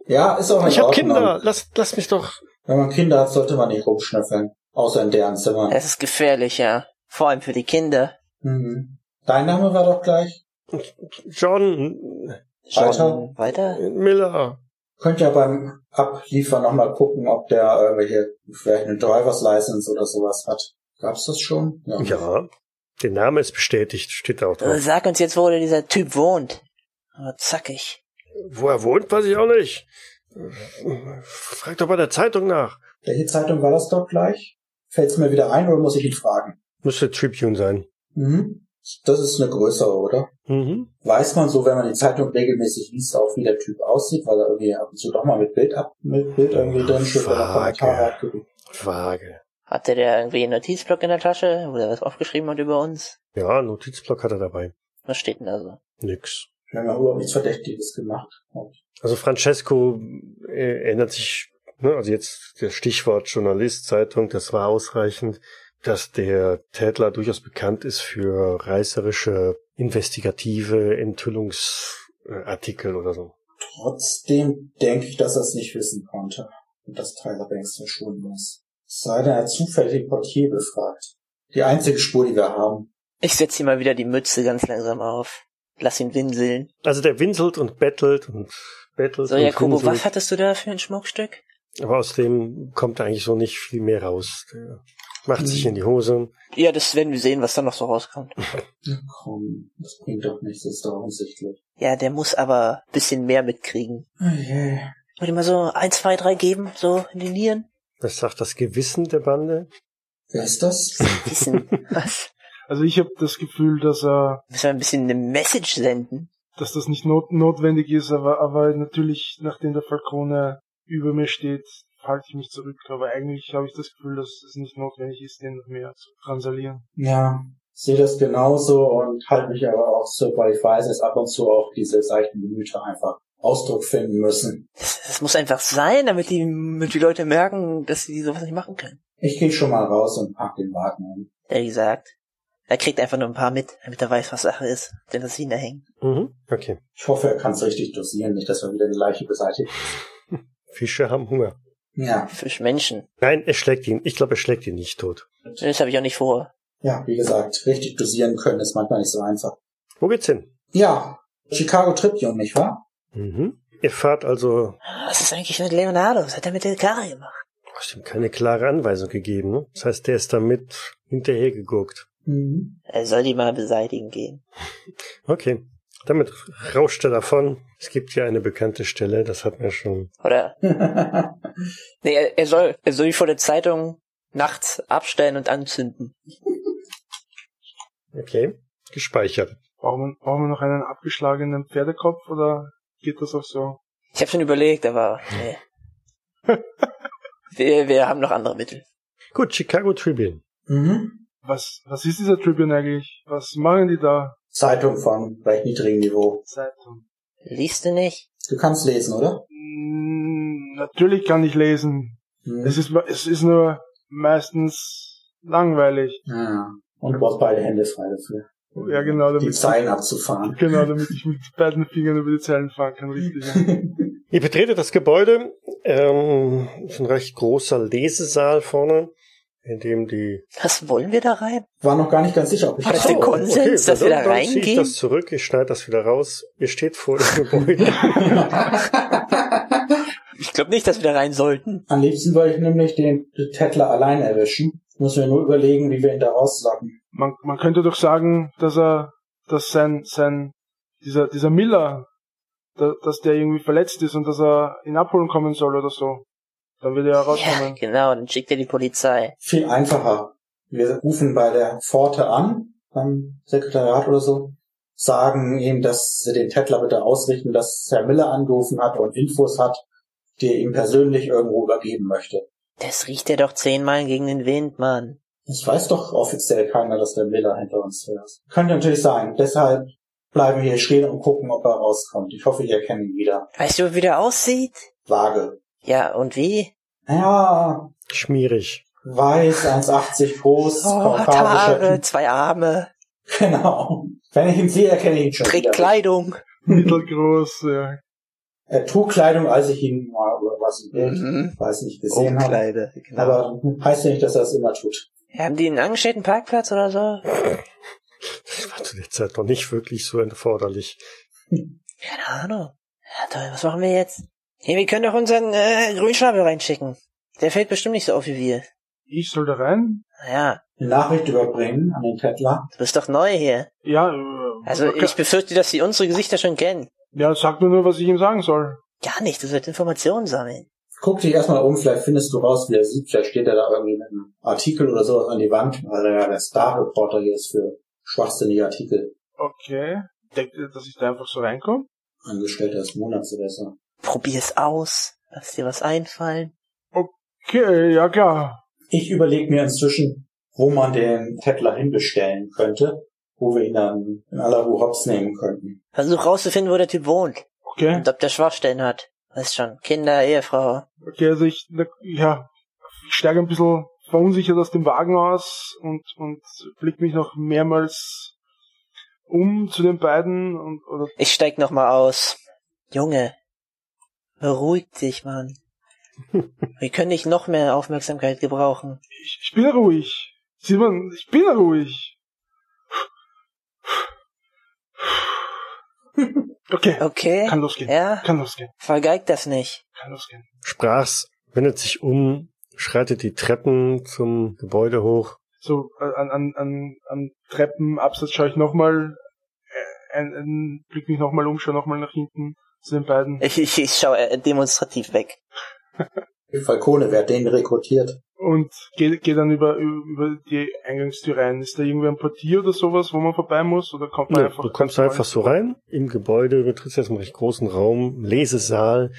Ja, ist auch in ich habe. Kinder. Lasst, lasst mich doch. Wenn man Kinder hat, sollte man nicht rumschnüffeln. Außer in deren Zimmer. Es ist gefährlich, ja. Vor allem für die Kinder. Mhm. Dein Name war doch gleich? John Weiter? Weiter? Miller. Könnt ja beim Abliefern nochmal gucken, ob der irgendwelche, vielleicht eine Driver's License oder sowas hat. Gab's das schon? Ja, der Name ist bestätigt, steht da auch drauf. Sag uns jetzt, wo dieser Typ wohnt. Aber zackig. Wo er wohnt, weiß ich auch nicht. Frag doch bei der Zeitung nach. Welche Zeitung war das doch gleich? Fällt's mir wieder ein oder muss ich ihn fragen? Müsste Tribune sein. Mhm. Das ist eine größere, oder? Mhm. Weiß man so, wenn man die Zeitung regelmäßig liest, auch wie der Typ aussieht, weil er irgendwie ab und zu doch mal mit Bild ab, mit Bild irgendwie drin steht oder Vage. Kommentare abgibt. Vage. Hatte der irgendwie einen Notizblock in der Tasche, wo er was aufgeschrieben hat über uns? Ja, Notizblock hat er dabei. Was steht denn da so? Nix. Wir haben ja überhaupt nichts Verdächtiges gemacht. Also Francesco äh, erinnert sich, ne, also jetzt das Stichwort Journalist, Zeitung, das war ausreichend, dass der Tätler durchaus bekannt ist für reißerische, investigative Enthüllungsartikel oder so. Trotzdem denke ich, dass er es nicht wissen konnte. Und dass Tyler Banks verschwunden ist. Es sei denn, er hat zufällig den Portier befragt. Die einzige Spur, die wir haben. Ich setz ihm mal wieder die Mütze ganz langsam auf. Lass ihn winseln. Also der winselt und bettelt und bettelt So, und Jakobo, winselt. was hattest du da für ein Schmuckstück? Aber aus dem kommt eigentlich so nicht viel mehr raus. Der macht sich Mhm. in die Hose. Ja, das werden wir sehen, was da noch so rauskommt. Na komm, das bringt doch nichts, das ist doch unsichtlich. Ja, der muss aber ein bisschen mehr mitkriegen. Oh je. Wollt ihr mal so ein, zwei, drei geben, so in die Nieren? Das sagt das Gewissen der Bande. Wer ist das? Wissen. was? Also ich habe das Gefühl, dass er, Müssen wir ein bisschen eine Message senden? dass das nicht not notwendig ist, aber, aber natürlich, nachdem der Falcone über mir steht, halte ich mich zurück. Aber eigentlich habe ich das Gefühl, dass es nicht notwendig ist, den noch mehr zu transalieren. Ja, sehe das genauso und halte mich aber auch so, weil ich weiß, dass ab und zu auch diese seichten Gemüter einfach Ausdruck finden müssen. Das, das muss einfach sein, damit die, damit die Leute merken, dass sie sowas nicht machen können. Ich gehe schon mal raus und pack den Wagen um. Ja, wie gesagt. Er kriegt einfach nur ein paar mit, damit er weiß, was Sache ist. Denn das ihn da hängen. Mhm. Okay. Ich hoffe, er kann es richtig dosieren, nicht, dass wir wieder die Leiche beseitigen. Fische haben Hunger. Ja, Fischmenschen. Nein, er schlägt ihn. Ich glaube, er schlägt ihn nicht tot. Das habe ich auch nicht vor. ja, wie gesagt, richtig dosieren können ist manchmal nicht so einfach. Wo geht's hin? Ja, Chicago Tribune, nicht wahr? Mhm. Ihr fahrt also, Was ist eigentlich mit Leonardo? Was hat er mit der Karre gemacht? hast ihm keine klare Anweisung gegeben. Ne? Das heißt, der ist damit hinterhergeguckt. Mhm. Er soll die mal beseitigen gehen. Okay. Damit rauscht er davon. Es gibt ja eine bekannte Stelle, das hat man schon. Oder? Nee, er, er soll, er soll die vor der Zeitung nachts abstellen und anzünden. Okay. Gespeichert. Brauchen wir, brauchen wir noch einen abgeschlagenen Pferdekopf oder geht das auch so? Ich habe schon überlegt, aber nee. wir, wir haben noch andere Mittel. Gut, Chicago Tribune. mhm. Was, was ist dieser Tribune eigentlich? Was machen die da? Zeitung von recht niedrigem Niveau. Zeitung. Liest du nicht? Du kannst lesen, oder? Mm, natürlich kann ich lesen. Mhm. Es ist, es ist nur meistens langweilig. ja. Und du brauchst beide Hände frei dafür. Ja, genau, Die damit, Zeilen abzufahren. genau, damit ich mit beiden Fingern über die Zeilen fahren kann, richtig. ja. Ihr betretet das Gebäude. Ähm, ist ein recht großer Lesesaal vorne, in dem die Was wollen wir da rein? War noch gar nicht ganz sicher, ob ich Hat das der Konsens, dass wir da zieh ich reingehen? das zurück, ich schneide das wieder raus. Ihr steht vor dem Gebäude. Ich glaube nicht, dass wir da rein sollten. Am liebsten wollte ich nämlich den Tettler allein erwischen. Muss mir nur überlegen, wie wir ihn da rauslocken. Man, man könnte doch sagen, dass er, dass sein, sein, dieser, dieser Miller, da, dass der irgendwie verletzt ist und dass er ihn abholen kommen soll oder so. Dann wird er Ja, rauskommen. genau, dann schickt er die Polizei. Viel einfacher. Wir rufen bei der Pforte an, beim Sekretariat oder so, sagen ihm, dass sie den Tettler bitte ausrichten, dass Herr Miller angerufen hat und Infos hat, die er ihm persönlich irgendwo übergeben möchte. Das riecht ja doch zehnmal gegen den Wind, Mann. Es weiß doch offiziell keiner, dass der Miller hinter uns ist. Könnte natürlich sein. Deshalb bleiben wir hier stehen und gucken, ob er rauskommt. Ich hoffe, ihr kennt ihn wieder. Weißt du, wie der aussieht? Vage. Ja, und wie? Ja, Schmierig. weiß, 1,80 groß, Oh, hat Haare, zwei Arme, Genau. Wenn ich ihn sehe, erkenne ich ihn schon trägt. Kleidung. Mittelgroß, ja. Er trug Kleidung, als ich ihn mal oder was im Bild, Mhm. weiß nicht, gesehen habe. Genau. Aber heißt ja nicht, dass er es immer tut. Haben die einen angestellten Parkplatz oder so? Das war zu der Zeit noch nicht wirklich so erforderlich. Keine Ahnung. Ja, toll, was machen wir jetzt? Hey, wir können doch unseren äh, Grünschnabel reinschicken. Der fällt bestimmt nicht so auf wie wir. Ich soll da rein? Naja, Eine Nachricht überbringen an den Tettler. du bist doch neu hier. Ja, äh, Also okay. ich befürchte, dass sie unsere Gesichter schon kennen. Ja, sag mir nur, was ich ihm sagen soll. Gar nicht, du sollst Informationen sammeln. Guck dich erstmal um, vielleicht findest du raus, wie er sieht. Vielleicht steht er da irgendwie mit einem Artikel oder sowas an die Wand, weil er ja der Star-Reporter hier ist für schwachsinnige Artikel. Okay. Denkt ihr, dass ich da einfach so reinkomme? Angestellter des Monats oder so. Probier's aus. Lass dir was einfallen. Okay, ja klar. Ich überlege mir inzwischen, wo man den Tettler hinbestellen könnte, wo wir ihn dann in aller Ruhe hops nehmen könnten. Versuch rauszufinden, wo der Typ wohnt. Okay. Und ob der Schwachstellen hat. Weißt schon, Kinder, Ehefrau. Okay, also ich, ja, ich steige ein bisschen verunsichert aus dem Wagen aus und, und blick mich noch mehrmals um zu den beiden und, oder, Ich steig noch mal aus. Junge, beruhig dich, Mann. Wir können nicht noch mehr Aufmerksamkeit gebrauchen. ich, ich bin ruhig. Simon, ich bin ruhig. Okay, Okay? kann losgehen. Ja? Kann losgehen. Vergeigt das nicht. Kann losgehen. Sprach's, wendet sich um, schreitet die Treppen zum Gebäude hoch. So, äh, an, an, an, an Treppenabsatz schaue ich nochmal, äh, ein, ein, blick mich nochmal um, schaue nochmal nach hinten zu den beiden. Ich, ich, ich schaue äh, demonstrativ weg. Falcone, wer hat den rekrutiert? Und gehe geh dann über, über die Eingangstür rein. Ist da irgendwie ein Portier oder sowas, wo man vorbei muss? Oder kommt man Ja, einfach du kommst einfach so rein. Im Gebäude betrittst jetzt einen recht großen Raum, Lesesaal.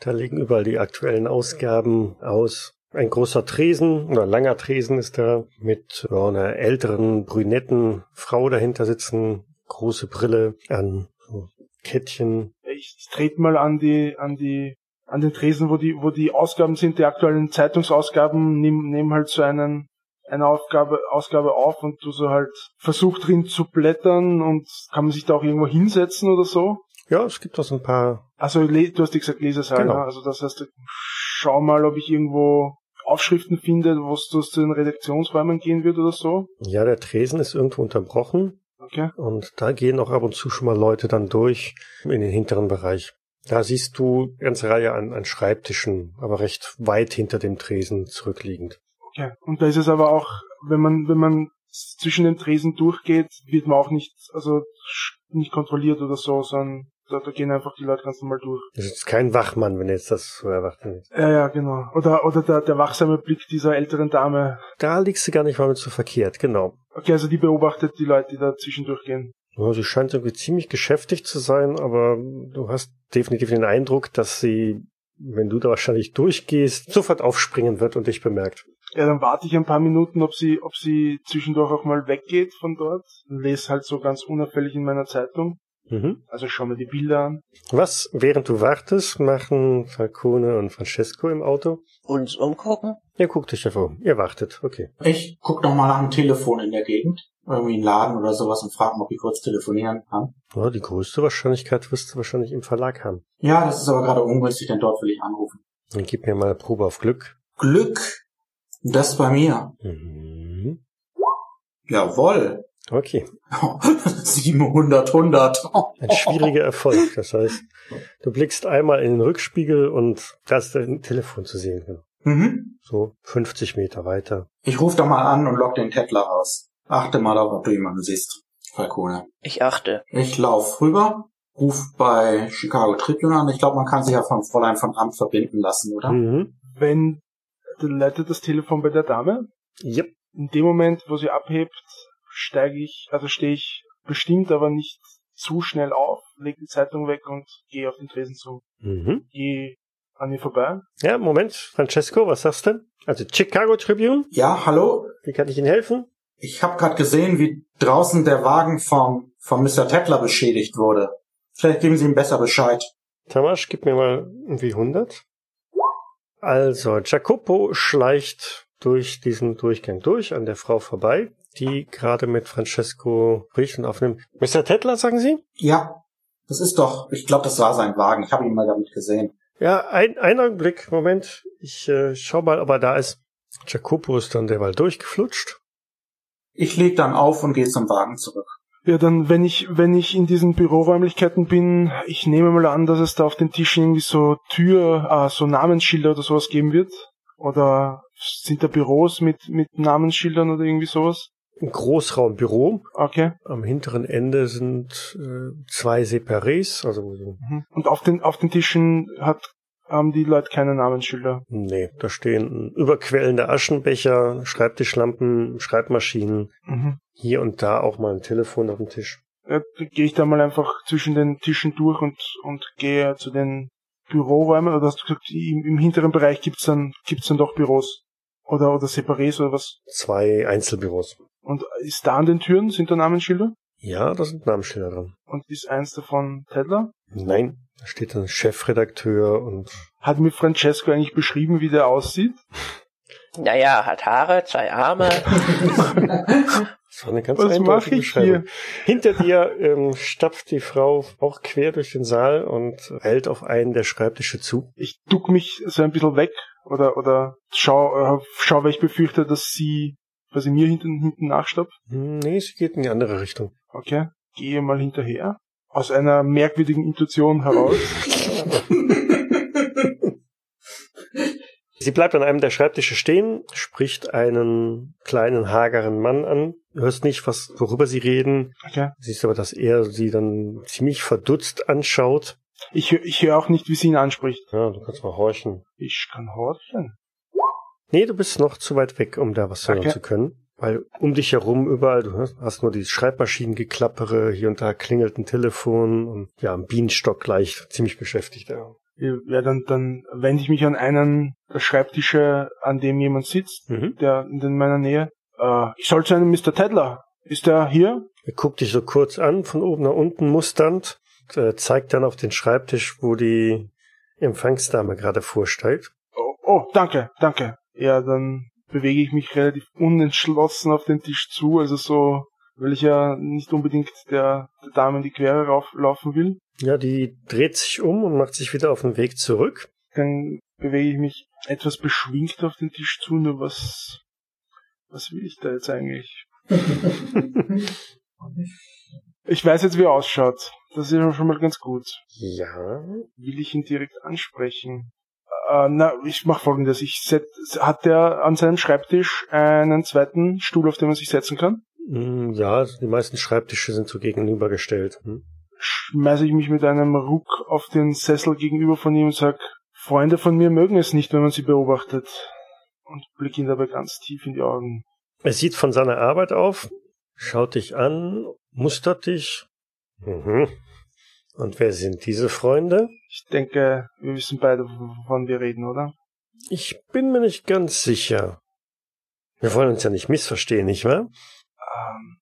Da liegen überall die aktuellen Ausgaben aus. Ein großer Tresen oder langer Tresen ist da mit ja, einer älteren, brünetten Frau dahinter sitzen. Große Brille an so Kettchen. Ich, ich trete mal an die, an die, an den Tresen, wo die, wo die Ausgaben sind, die aktuellen Zeitungsausgaben, nimm, nimm halt so einen, eine Aufgabe, Ausgabe auf und du so halt versuch drin zu blättern und kann man sich da auch irgendwo hinsetzen oder so? Ja, es gibt auch so ein paar. Also du hast ja gesagt Lesesaal, Genau. ne? also das heißt, schau mal, ob ich irgendwo Aufschriften finde, wo es zu den Redaktionsräumen gehen wird oder so. Ja, der Tresen ist irgendwo unterbrochen. Okay. Und da gehen auch ab und zu schon mal Leute dann durch in den hinteren Bereich. Da siehst du eine ganze Reihe an, an Schreibtischen, aber recht weit hinter dem Tresen zurückliegend. Okay. Und da ist es aber auch, wenn man, wenn man zwischen den Tresen durchgeht, wird man auch nicht, also nicht kontrolliert oder so, sondern da, da gehen einfach die Leute ganz normal durch. Das ist kein Wachmann, wenn jetzt das so erwarten willst. Ja, ja, genau. Oder, oder der, der wachsame Blick dieser älteren Dame. Da liegst du gar nicht mal mit so verkehrt, genau. Okay, also die beobachtet die Leute, die da zwischendurch gehen. Ja, sie scheint irgendwie ziemlich geschäftig zu sein, aber du hast definitiv den Eindruck, dass sie, wenn du da wahrscheinlich durchgehst, sofort aufspringen wird und dich bemerkt. Ja, dann warte ich ein paar Minuten, ob sie, ob sie zwischendurch auch mal weggeht von dort. Lese halt so ganz unauffällig in meiner Zeitung. Mhm. Also schau mir die Bilder an. Was, während du wartest, machen Falcone und Francesco im Auto? Uns umgucken? Ihr guckt euch einfach um. Ihr wartet, okay. Ich guck noch mal nach dem Telefon in der Gegend. Irgendwie einen Laden oder sowas und frage, ob ich kurz telefonieren kann. Ja, die größte Wahrscheinlichkeit wirst du wahrscheinlich im Verlag haben. Ja, das ist aber gerade ungünstig, denn dort will ich anrufen. Dann gib mir mal eine Probe auf Glück. Glück, das bei mir. Mhm. Jawoll. Okay. 700, 100. Ein schwieriger Erfolg. Das heißt, du blickst einmal in den Rückspiegel und da ist dein Telefon zu sehen. Mhm. So 50 Meter weiter. Ich rufe da mal an und lock den Tettler raus. Achte mal darauf, ob du jemanden siehst. Falcone. Ich achte. Ich lauf rüber, ruf bei Chicago Tribune an. Ich glaube, man kann sich ja vom Fräulein von Amt verbinden lassen, oder? Mhm. Wenn, dann leitet das Telefon bei der Dame. Yep. In dem Moment, wo sie abhebt, steige ich, also stehe ich bestimmt, aber nicht zu schnell auf, leg die Zeitung weg und gehe auf den Tresen zu. Mhm. Geh an ihr vorbei. Ja, Moment, Francesco, was sagst du? Also Chicago Tribune, Ja, hallo? wie kann ich Ihnen helfen? Ich habe gerade gesehen, wie draußen der Wagen vom, vom Mr. Tettler beschädigt wurde. Vielleicht geben Sie ihm besser Bescheid. Tamasch, gib mir mal irgendwie 100. Also, Jacopo schleicht durch diesen Durchgang durch an der Frau vorbei, die gerade mit Francesco spricht und aufnimmt. Mr. Tettler, sagen Sie? Ja, das ist doch, ich glaube, das war sein Wagen. Ich habe ihn mal damit gesehen. Ja, ein, ein Augenblick, Moment. Ich äh, schau mal, ob er da ist. Jacopo ist dann derweil durchgeflutscht. Ich leg dann auf und gehe zum Wagen zurück. Ja, dann, wenn ich, wenn ich in diesen Büroräumlichkeiten bin, ich nehme mal an, dass es da auf den Tischen irgendwie so Tür, äh, so Namensschilder oder sowas geben wird. Oder sind da Büros mit, mit Namensschildern oder irgendwie sowas? Ein Großraumbüro. Okay. Am hinteren Ende sind äh, zwei Separés, also so Mhm. Und auf den, auf den Tischen hat, haben die Leute keine Namensschilder. Nee, da stehen überquellende Aschenbecher, Schreibtischlampen, Schreibmaschinen, Mhm. hier und da auch mal ein Telefon auf dem Tisch. Ja, gehe ich da mal einfach zwischen den Tischen durch und, und gehe zu den Büroräumen. Oder hast du gesagt, im, im hinteren Bereich gibt's dann, gibt's dann doch Büros? Oder, oder Separés oder was? Zwei Einzelbüros. Und ist da an den Türen, sind da Namensschilder? Ja, da sind Namensschilder dran. Und ist eins davon Tedler? Nein, da steht dann Chefredakteur und Hat mir Francesco eigentlich beschrieben, wie der aussieht? Naja, hat Haare, zwei Arme. das war eine ganz Was eindeutige mache ich Beschreibung. hier? Hinter dir ähm, stapft die Frau auch quer durch den Saal und hält auf einen der Schreibtische zu. Ich duck mich so ein bisschen weg oder, oder schau, äh, schau, weil ich befürchte, dass sie, dass sie mir hinten, hinten nachstoppt. Hm, Nee, sie geht in die andere Richtung. Okay. Gehe mal hinterher. Aus einer merkwürdigen Intuition heraus. Sie bleibt an einem der Schreibtische stehen, spricht einen kleinen, hageren Mann an. Du hörst nicht, was, worüber sie reden. Okay. Siehst aber, dass er sie dann ziemlich verdutzt anschaut. Ich, ich höre auch nicht, wie sie ihn anspricht. Ja, du kannst mal horchen. Ich kann horchen. Nee, du bist noch zu weit weg, um da was hören Okay. zu können. Weil um dich herum überall, du hast nur die Schreibmaschinengeklappere, hier und da klingelt ein Telefon und ja, ein Bienenstock gleich ziemlich beschäftigt. Ja. Ja, dann, dann wende ich mich an einen der Schreibtische, an dem jemand sitzt, Mhm. der in meiner Nähe. Äh, ich soll zu einem Mr. Tedler. Ist er hier? Er guckt dich so kurz an, von oben nach unten musternd, und, äh, zeigt dann auf den Schreibtisch, wo die Empfangsdame gerade vorsteigt. Oh, oh, danke, danke. Ja, dann bewege ich mich relativ unentschlossen auf den Tisch zu, also so, weil ich ja nicht unbedingt der, der Dame in die Quere rauflaufen will. Ja, die dreht sich um und macht sich wieder auf den Weg zurück. Dann bewege ich mich etwas beschwingt auf den Tisch zu, nur was, was will ich da jetzt eigentlich? Ich weiß jetzt, wie er ausschaut. Das ist ja schon mal ganz gut. Ja. Will ich ihn direkt ansprechen? Äh, na, ich mach folgendes. Ich set, hat der an seinem Schreibtisch einen zweiten Stuhl, auf den man sich setzen kann? Hm, Ja, die meisten Schreibtische sind so gegenübergestellt. Hm? Schmeiße ich mich mit einem Ruck auf den Sessel gegenüber von ihm und sag, Freunde von mir mögen es nicht, wenn man sie beobachtet. Und blick ihn dabei ganz tief in die Augen. Er sieht von seiner Arbeit auf, schaut dich an, mustert dich. Mhm. Und wer sind diese Freunde? Ich denke, wir wissen beide, wovon wir reden, oder? Ich bin mir nicht ganz sicher. Wir wollen uns ja nicht missverstehen, nicht wahr? Ähm,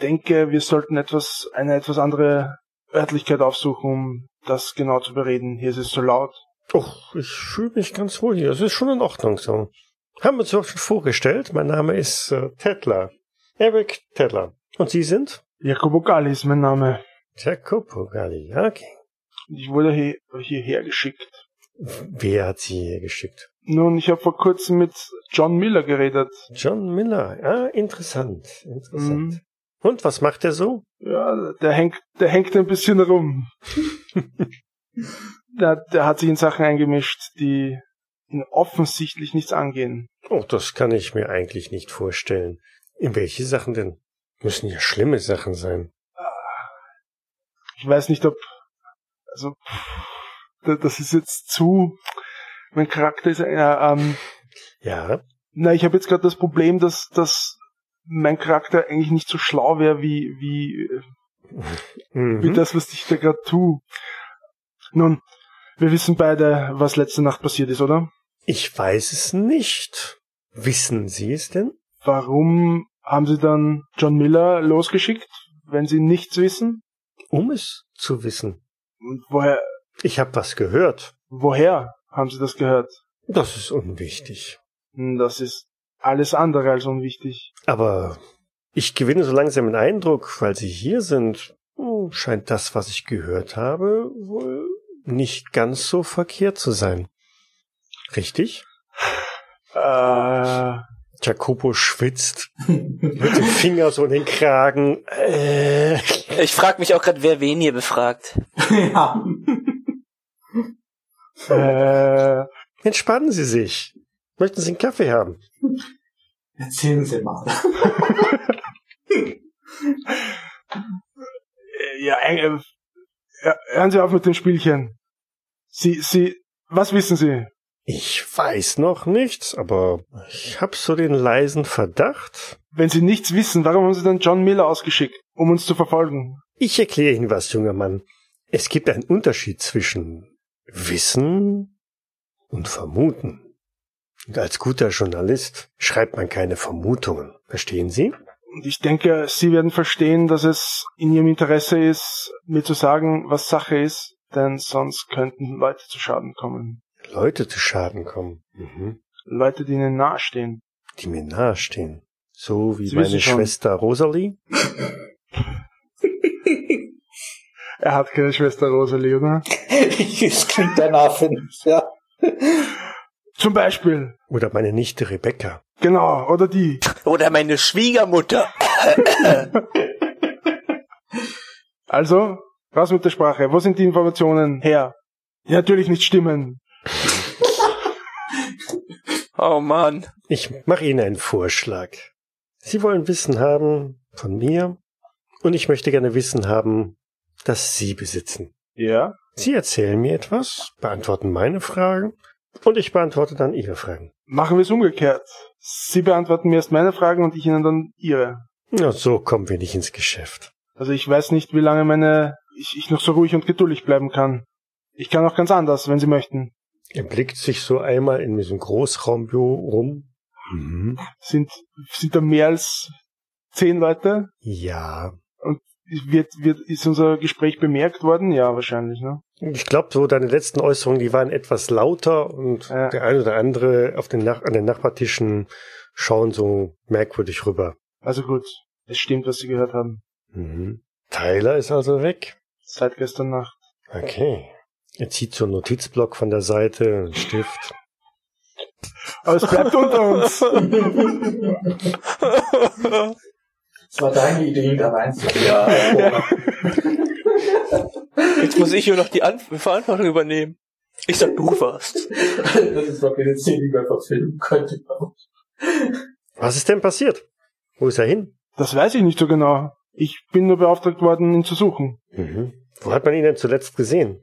denke, wir sollten etwas, eine etwas andere Örtlichkeit aufsuchen, um das genau zu bereden. Hier ist es so laut. Och, ich fühle mich ganz wohl hier. Es ist schon in Ordnung so. Haben wir uns auch schon vorgestellt. Mein Name ist äh, Tedler. Eric Tedler. Und Sie sind? Jacobo Galli ist mein Name. Jacopo Galli. Okay. Ich wurde hier, hierher geschickt. Wer hat Sie hier geschickt? Nun, ich habe vor kurzem mit John Miller geredet. John Miller. Ah, interessant. Interessant. Mhm. Und was macht er so? Ja, der hängt, der hängt ein bisschen rum. der, der hat sich in Sachen eingemischt, die ihn offensichtlich nichts angehen. Oh, das kann ich mir eigentlich nicht vorstellen. In welche Sachen denn? Müssen ja schlimme Sachen sein. Ich weiß nicht, ob, also, da- das ist jetzt zu, mein Charakter ist, ja, ähm, Ja. na, ich habe jetzt gerade das Problem, dass, dass mein Charakter eigentlich nicht so schlau wäre, wie, wie, wie Mhm. das, was ich da gerade tu. Nun, wir wissen beide, was letzte Nacht passiert ist, oder? Ich weiß es nicht. Wissen Sie es denn? Warum haben Sie dann John Miller losgeschickt, wenn Sie nichts wissen? Um es zu wissen. Und woher, Ich habe was gehört. woher haben Sie das gehört? Das ist unwichtig. Hm, Das ist alles andere als unwichtig. Aber ich gewinne so langsam den Eindruck, weil Sie hier sind, hm, scheint das, was ich gehört habe, wohl nicht ganz so verkehrt zu sein. Richtig? Äh, Jacopo schwitzt mit dem Finger so in den Kragen. Äh, Ich frage mich auch gerade, wer wen hier befragt. ja. äh, entspannen Sie sich. Möchten Sie einen Kaffee haben? Erzählen Sie mal. Äh, Ja, äh, äh, hören Sie auf mit dem Spielchen. Sie, Sie, was wissen Sie? Ich weiß noch nichts, aber ich hab so den leisen Verdacht. Wenn Sie nichts wissen, warum haben Sie dann John Miller ausgeschickt, um uns zu verfolgen? Ich erkläre Ihnen was, junger Mann. Es gibt einen Unterschied zwischen Wissen und Vermuten. Und als guter Journalist schreibt man keine Vermutungen. Verstehen Sie? Und ich denke, Sie werden verstehen, dass es in Ihrem Interesse ist, mir zu sagen, was Sache ist, denn sonst könnten Leute zu Schaden kommen. Leute zu Schaden kommen. Mhm. Leute, die Ihnen nahestehen. Die mir nahestehen. So wie Sie meine. Schwester Rosalie. Er hat keine Schwester Rosalie, oder? das klingt danach, finde ich, ja. Zum Beispiel. Oder meine Nichte Rebecca. Genau, oder die. Oder meine Schwiegermutter. Also, raus mit der Sprache. Wo sind die Informationen her? Die natürlich nicht stimmen. Oh Mann. Ich mache Ihnen einen Vorschlag. Sie wollen Wissen haben von mir und ich möchte gerne Wissen haben, das Sie besitzen. Ja? Sie erzählen mir etwas, beantworten meine Fragen und ich beantworte dann Ihre Fragen. Machen wir es umgekehrt. Sie beantworten mir erst meine Fragen und ich Ihnen dann Ihre. Na, so kommen wir nicht ins Geschäft. Also ich weiß nicht, wie lange meine ich, ich noch so ruhig und geduldig bleiben kann. Ich kann auch ganz anders, wenn Sie möchten. Er blickt sich so einmal in diesem Großraumbüro rum. Mhm. Sind sind da mehr als zehn Leute? Ja. Wird wird ist unser Gespräch bemerkt worden? Ja, wahrscheinlich, ne? Ich glaube, so deine letzten Äußerungen, die waren etwas lauter und Ja. der eine oder andere auf den Nach an den Nachbartischen schauen so merkwürdig rüber. Also gut, es stimmt, was Sie gehört haben. Mhm. Tyler ist also weg. Seit gestern Nacht. Okay. Er zieht so einen Notizblock von der Seite, einen Stift. Aber es bleibt unter uns. Das war deine Idee, da reinzugehen. Ja. Jetzt muss ich hier noch die An Verantwortung übernehmen. Ich sag, du warst. Das ist doch eine Szene, die man verfilmen könnte. Was ist denn passiert? Wo ist er hin? Das weiß ich nicht so genau. Ich bin nur beauftragt worden, ihn zu suchen. Mhm. Wo hat man ihn denn zuletzt gesehen?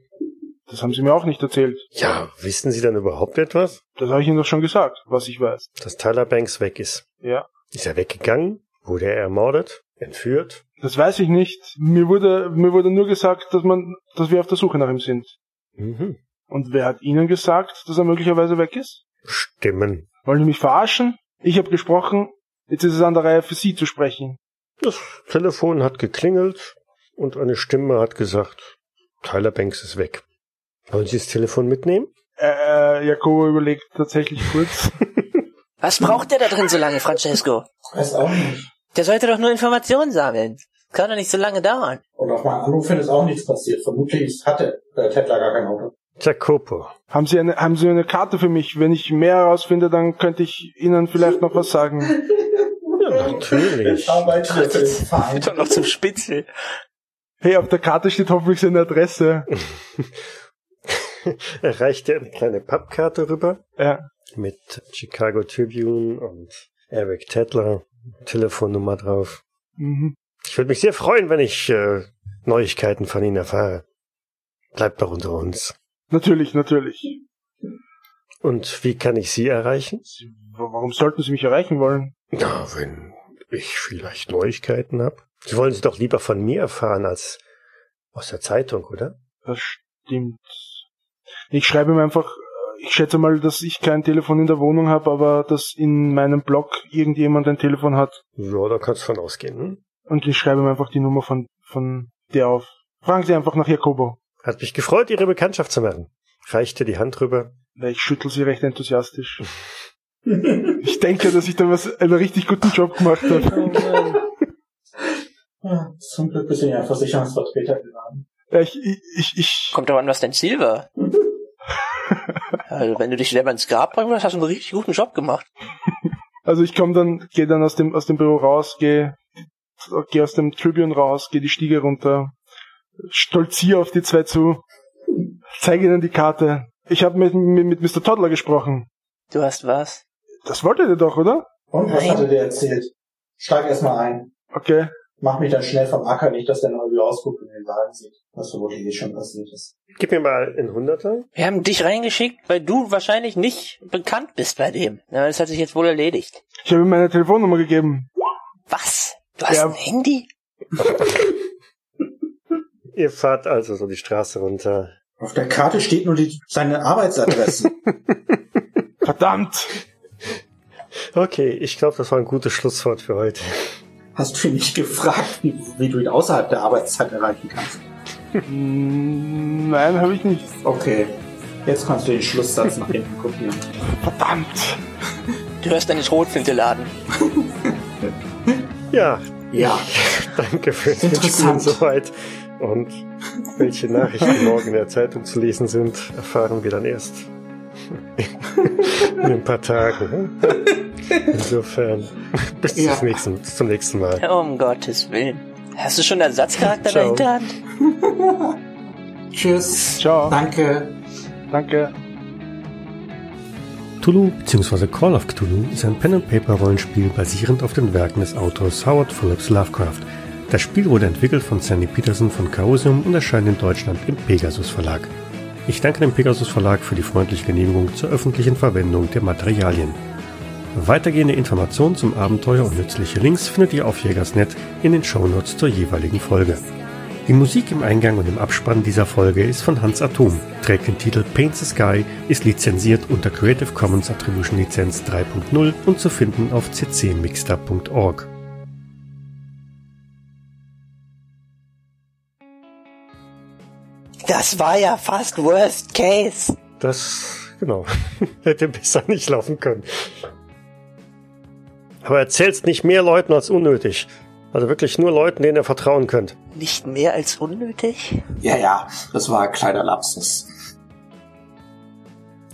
Das haben Sie mir auch nicht erzählt. Ja, wissen Sie denn überhaupt etwas? Das habe ich Ihnen doch schon gesagt, was ich weiß. Dass Tyler Banks weg ist. Ja. Ist er weggegangen? Wurde er ermordet? Entführt? Das weiß ich nicht. Mir wurde, mir wurde nur gesagt, dass man, dass wir auf der Suche nach ihm sind. Mhm. Und wer hat Ihnen gesagt, dass er möglicherweise weg ist? Stimmen. Wollen Sie mich verarschen? Ich habe gesprochen. Jetzt ist es an der Reihe für Sie zu sprechen. Das Telefon hat geklingelt und eine Stimme hat gesagt, Tyler Banks ist weg. Wollen Sie das Telefon mitnehmen? Äh, äh, Jakobo überlegt tatsächlich kurz. Was braucht der da drin so lange, Francesco? Weiß auch nicht. Der sollte doch nur Informationen sammeln. Kann doch nicht so lange dauern. Und auf Anruf hin ist auch nichts passiert. Vermutlich hatte äh, Tettler gar kein Auto. Jacopo. haben Sie eine, haben Sie eine Karte für mich? Wenn ich mehr herausfinde, dann könnte ich Ihnen vielleicht noch was sagen. Ja, natürlich. Ich arbeite noch zum Spitzel. Hey, auf der Karte steht hoffentlich seine Adresse. er reicht dir eine kleine Pappkarte rüber Ja. mit Chicago Tribune und Eric Tedler, Telefonnummer drauf. Mhm. Ich würde mich sehr freuen, wenn ich äh, Neuigkeiten von Ihnen erfahre. Bleibt doch unter uns. Natürlich, natürlich. Und wie kann ich Sie erreichen? Sie, wa- warum sollten Sie mich erreichen wollen? Na, wenn ich vielleicht Neuigkeiten habe. Sie wollen sie doch lieber von mir erfahren als aus der Zeitung, oder? Das stimmt. Ich schreibe ihm einfach, ich schätze mal, dass ich kein Telefon in der Wohnung habe, aber dass in meinem Blog irgendjemand ein Telefon hat. Ja, da kannst du von ausgehen. Hm? Und ich schreibe ihm einfach die Nummer von, von der auf. Fragen Sie einfach nach Jakobo. Hat mich gefreut, Ihre Bekanntschaft zu machen. Reichte die Hand rüber. Ich schüttel sie recht enthusiastisch. ich denke, dass ich da was, einen richtig guten Job gemacht habe. Ja, zum Glück bist du ja Versicherungsvertreter geworden. Ja, ich, ich, ich, ich, Kommt aber an, was dein Ziel war. also, wenn du dich selber ins Grab bringen willst, hast du einen richtig guten Job gemacht. also ich komme dann, gehe dann aus dem, aus dem Büro raus, gehe, gehe aus dem Tribune raus, gehe die Stiege runter, stolziere auf die zwei zu, zeige ihnen die Karte. Ich habe mit, mit, mit Mr. Toddler gesprochen. Du hast was? Das wolltet ihr doch, oder? Und was Nein. hat er dir erzählt? Steig erstmal ein. Okay. Mach mich dann schnell vom Acker, nicht, dass der noch irgendwie ausguckt und den Wagen sieht. Was vermutlich eh schon passiert ist. Gib mir mal einen Hunderter. Wir haben dich reingeschickt, weil du wahrscheinlich nicht bekannt bist bei dem. Das hat sich jetzt wohl erledigt. Ich habe ihm meine Telefonnummer gegeben. Was? Du hast Ja. ein Handy? Ihr fahrt also so die Straße runter. Auf der Karte steht nur die, seine Arbeitsadresse. Verdammt! Okay, ich glaube, das war ein gutes Schlusswort für heute. Hast du ihn nicht gefragt, wie, wie du ihn außerhalb der Arbeitszeit erreichen kannst? Mm, Nein, habe ich nicht. Okay. Jetzt kannst du den Schlusssatz nach hinten kopieren. Verdammt! Du hörst deine Schrotflinte laden. Ja, Ja. danke fürs Interessant. Mitspielen soweit. Und welche Nachrichten morgen in der Zeitung zu lesen sind, erfahren wir dann erst in ein paar Tagen. Insofern, bis Ja. zum, nächsten, bis zum nächsten Mal. Um Gottes Willen. Hast du schon einen Ersatzcharakter Ciao. Hinterhand? Tschüss. Ciao. Danke. Danke. Cthulhu bzw. Call of Cthulhu ist ein Pen-and-Paper-Rollenspiel basierend auf den Werken des Autors Howard Phillips Lovecraft. Das Spiel wurde entwickelt von Sandy Peterson von Chaosium und erscheint in Deutschland im Pegasus Verlag. Ich danke dem Pegasus Verlag für die freundliche Genehmigung zur öffentlichen Verwendung der Materialien. Weitergehende Informationen zum Abenteuer und nützliche Links findet ihr auf Jägersnet in den Shownotes zur jeweiligen Folge. Die Musik im Eingang und im Abspann dieser Folge ist von Hans Atom, trägt den Titel Paint the Sky, ist lizenziert unter Creative Commons Attribution Lizenz 3.0 und zu finden auf ccmixter.org. Das war ja fast Worst Case. Das, genau, hätte besser nicht laufen können. Aber erzähl's nicht mehr Leuten als unnötig. Also wirklich nur Leuten, denen ihr vertrauen könnt. Nicht mehr als unnötig? Ja, ja, das war ein kleiner Lapsus.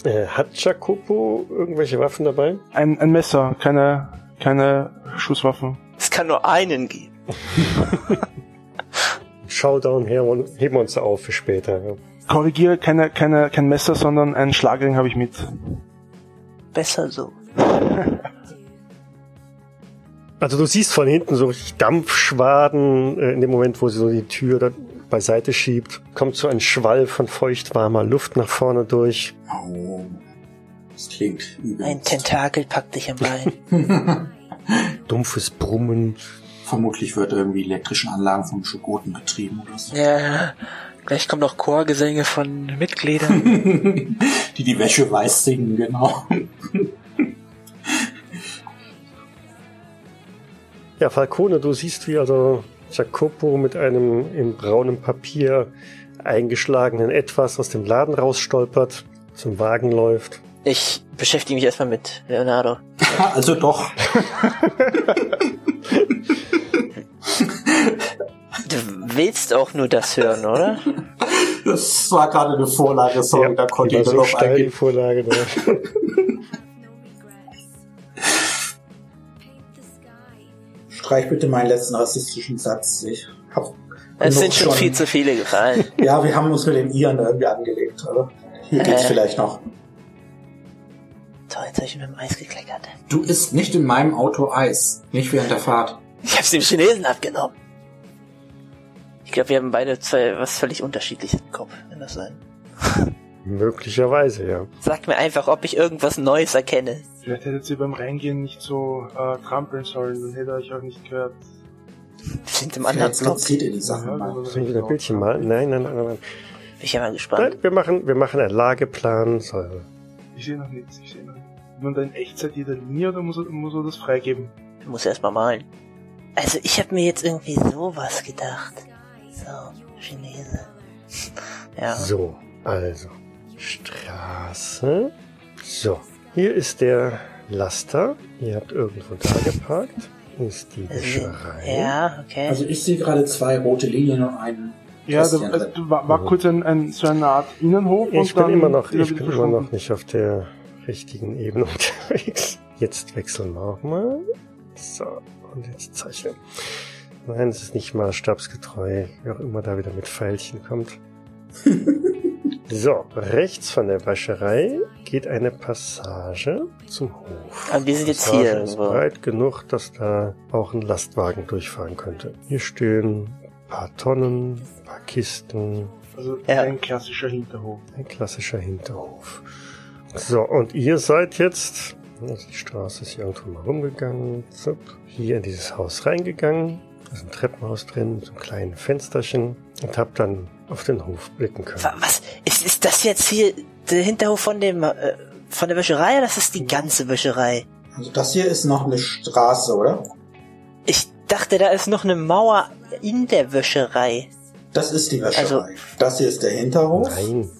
Äh, hat Jacopo irgendwelche Waffen dabei? Ein, ein Messer, keine, keine Schusswaffen. Es kann nur einen geben. Showdown heben heben wir uns auf für später. Ja. Korrigiere, keine, keine, kein Messer, sondern einen Schlagring habe ich mit. Besser so. Also du siehst von hinten so richtig Dampfschwaden äh, in dem Moment, wo sie so die Tür da beiseite schiebt. Kommt so ein Schwall von feuchtwarmer Luft nach vorne durch. Oh, das klingt übel. Ein Tentakel packt dich am Bein. Dumpfes Brummen. Vermutlich wird irgendwie elektrischen Anlagen von Schokoten betrieben oder so. ja, gleich kommen noch Chorgesänge von Mitgliedern. Die die Wäsche weiß singen, genau. Ja, Falcone, du siehst, wie also Jacopo mit einem in braunem Papier eingeschlagenen Etwas aus dem Laden rausstolpert, zum Wagen läuft. Ich beschäftige mich erstmal mit Leonardo. Also doch. Du willst auch nur das hören, oder? Das war gerade eine Vorlage, sorry, da konnte die ich so noch eingehen. Vorlage. Da. Streich bitte meinen letzten rassistischen Satz. Ich hab Es sind schon viel zu viele gefallen. Ja, wir haben uns mit den Iren da irgendwie angelegt, aber hier geht's Äh. vielleicht noch. Toll, jetzt habe ich mit dem Eis gekleckert. Du isst nicht in meinem Auto Eis. Nicht während der Fahrt. Ich hab's dem Chinesen abgenommen. Ich glaube, wir haben beide zwei was völlig unterschiedliches im Kopf, wenn das sein. Möglicherweise, ja. Sag mir einfach, ob ich irgendwas Neues erkenne. Vielleicht hättet ihr beim Reingehen nicht so äh, trampeln sollen, dann hätte er euch auch nicht gehört. Wir sind im anderen Block. skizziert ihr die Sachen Ja, mal. Sollen wir wieder Bildchen malen? Nein, nein, nein, nein. nein. Bin ich ja mal gespannt. nein wir, machen, wir machen einen Lageplan. So, Ich sehe noch nichts, ich sehe noch nichts. Man da in Echtzeit jede Linie oder muss muss er das freigeben? Du musst erst mal malen. Also ich habe mir jetzt irgendwie sowas gedacht. So, Chinese. Ja. So, also. Straße. So, hier ist der Laster. Ihr habt irgendwo da geparkt. Hier ist die Wäscherei. Ja, okay. Also ich sehe gerade zwei rote Linien und einen Ja, da, Kästchen also, drin. war, war Mhm. kurz ein, ein, so eine Art Innenhof Ich und bin dann immer noch, ich bin immer noch nicht auf der richtigen Ebene unterwegs. Jetzt wechseln wir auch mal. So, und jetzt zeichnen. Nein, es ist nicht maßstabsgetreu, wie auch immer da wieder mit Pfeilchen kommt. So, rechts von der Wäscherei geht eine Passage zum Hof. Aber wir sind jetzt Passage hier ist irgendwo. breit genug, dass da auch ein Lastwagen durchfahren könnte. Hier stehen ein paar Tonnen, ein paar Kisten, Also Ja. ein klassischer Hinterhof. ein klassischer Hinterhof. So, und ihr seid jetzt, also die Straße ist hier irgendwo mal rumgegangen, zup, hier in dieses Haus reingegangen. Da ist ein Treppenhaus drin mit so einem kleinen Fensterchen und habt dann auf den Hof blicken können. Wa- Was? Ist, ist das jetzt hier der Hinterhof von dem äh, von der Wäscherei oder das ist die ganze Wäscherei? Also das hier ist noch eine Straße, oder? Ich dachte, da ist noch eine Mauer in der Wäscherei. Das ist die Wäscherei. Also- das hier ist der Hinterhof. Nein.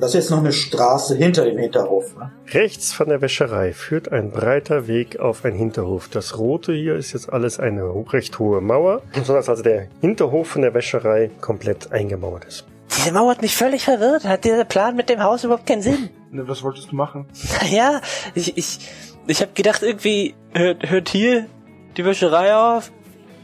Das ist noch eine Straße hinter dem Hinterhof. Ne? Rechts von der Wäscherei führt ein breiter Weg auf einen Hinterhof. Das rote hier ist jetzt alles eine recht hohe Mauer, sodass also der Hinterhof von der Wäscherei komplett eingemauert ist. Diese Mauer hat mich völlig verwirrt. Hat dieser Plan mit dem Haus überhaupt keinen Sinn? Ne, was wolltest du machen? Ja, ich, ich, ich habe gedacht, irgendwie hört, hört hier die Wäscherei auf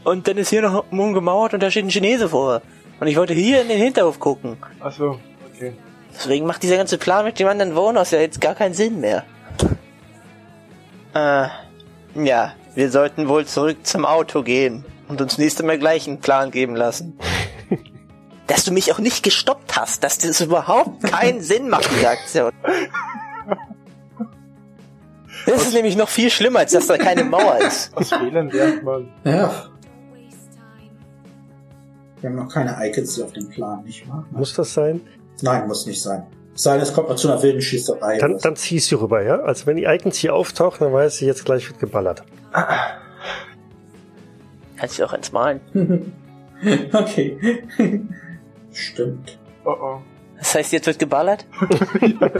und dann ist hier noch umgemauert und da steht ein Chinese vor. Und ich wollte hier in den Hinterhof gucken. Also, okay. Deswegen macht dieser ganze Plan mit dem anderen Wohnhaus ja jetzt gar keinen Sinn mehr. Äh, ja, wir sollten wohl zurück zum Auto gehen und uns nächste Mal gleich einen Plan geben lassen. Dass du mich auch nicht gestoppt hast, dass das überhaupt keinen Sinn macht, diese Aktion. Das ist nämlich noch viel schlimmer, als dass da keine Mauer ist. Aus Fehlern lernt man. Ja. Wir haben noch keine Icons hier auf dem Plan, nicht wahr? Muss das sein? Nein, muss nicht sein. Es sei denn, es kommt mal zu einer wilden Schießerei. Dann, dann zieh sie rüber, ja? Also wenn die Icons hier auftauchen, dann weiß sie, jetzt gleich wird geballert. Kannst du auch eins malen. okay. Stimmt. Oh oh. Das heißt, jetzt wird geballert?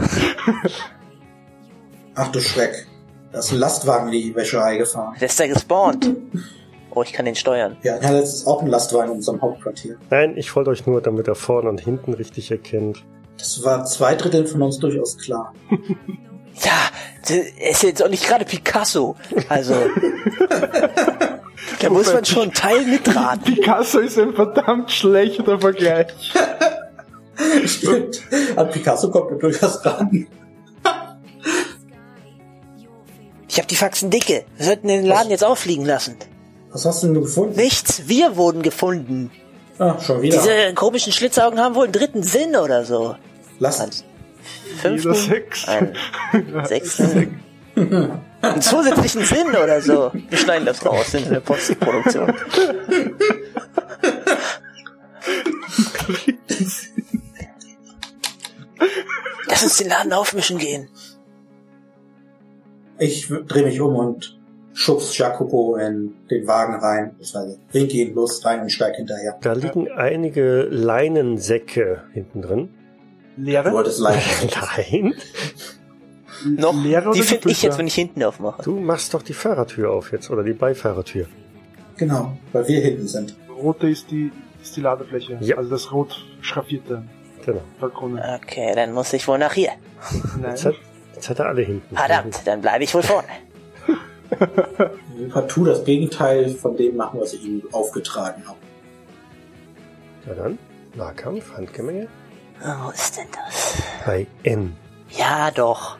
Ach du Schreck. Da ist ein Lastwagen in die Wäscherei gefahren. Der ist da gespawnt. Oh, ich kann den steuern. Ja, ja, das ist auch ein Lastwagen in unserem Hauptquartier. Nein, ich wollte euch nur, damit er vorne und hinten richtig erkennt. Das war zwei Drittel von uns durchaus klar. Ja, der ist jetzt auch nicht gerade Picasso. Also. da muss man schon einen Teil mitraten. Picasso ist ein verdammt schlechter Vergleich. Stimmt. An Picasso kommt er durchaus ran. Ich habe die Faxen dicke. Wir sollten den Laden jetzt auffliegen lassen. Was hast du denn gefunden? Nichts, wir wurden gefunden. Ah, schon wieder. Diese komischen Schlitzaugen haben wohl einen dritten Sinn oder so. Lass Ein Jeder fünften, sechs. einen sechsten, einen zusätzlichen Sinn oder so. Wir schneiden das raus in der Postproduktion. Lass uns den Laden aufmischen gehen. Ich drehe mich um und schubs Jacopo in den Wagen rein. Also wink ihn los rein und steig hinterher. Da liegen einige Leinensäcke hinten drin. Du Leere? wolltest leiden. Nein. Noch, Leere die finde ich jetzt, wenn ich hinten aufmache. Du machst doch die Fahrertür auf jetzt oder die Beifahrertür. Genau, weil wir hinten sind. Rote ist die, ist die Ladefläche. Ja. Also das rot schraffierte Genau. Balkone. Okay, dann muss ich wohl nach hier. Nein. Jetzt hat, jetzt hat er alle hinten. Verdammt, dann bleibe ich wohl vorne. Partout das Gegenteil von dem machen, was ich ihm aufgetragen habe. Ja dann, Nahkampf, Handgemenge. Wo ist denn das? Bei N. Ja, doch.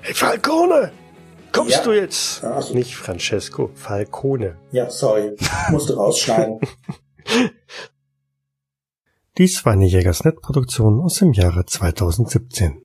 Hey Falcone! Kommst Ja. du jetzt? Ja, also- Nicht Francesco, Falcone. Ja, sorry. Musste rausschneiden. Dies war eine Jägersnet-Produktion aus dem Jahre 2017.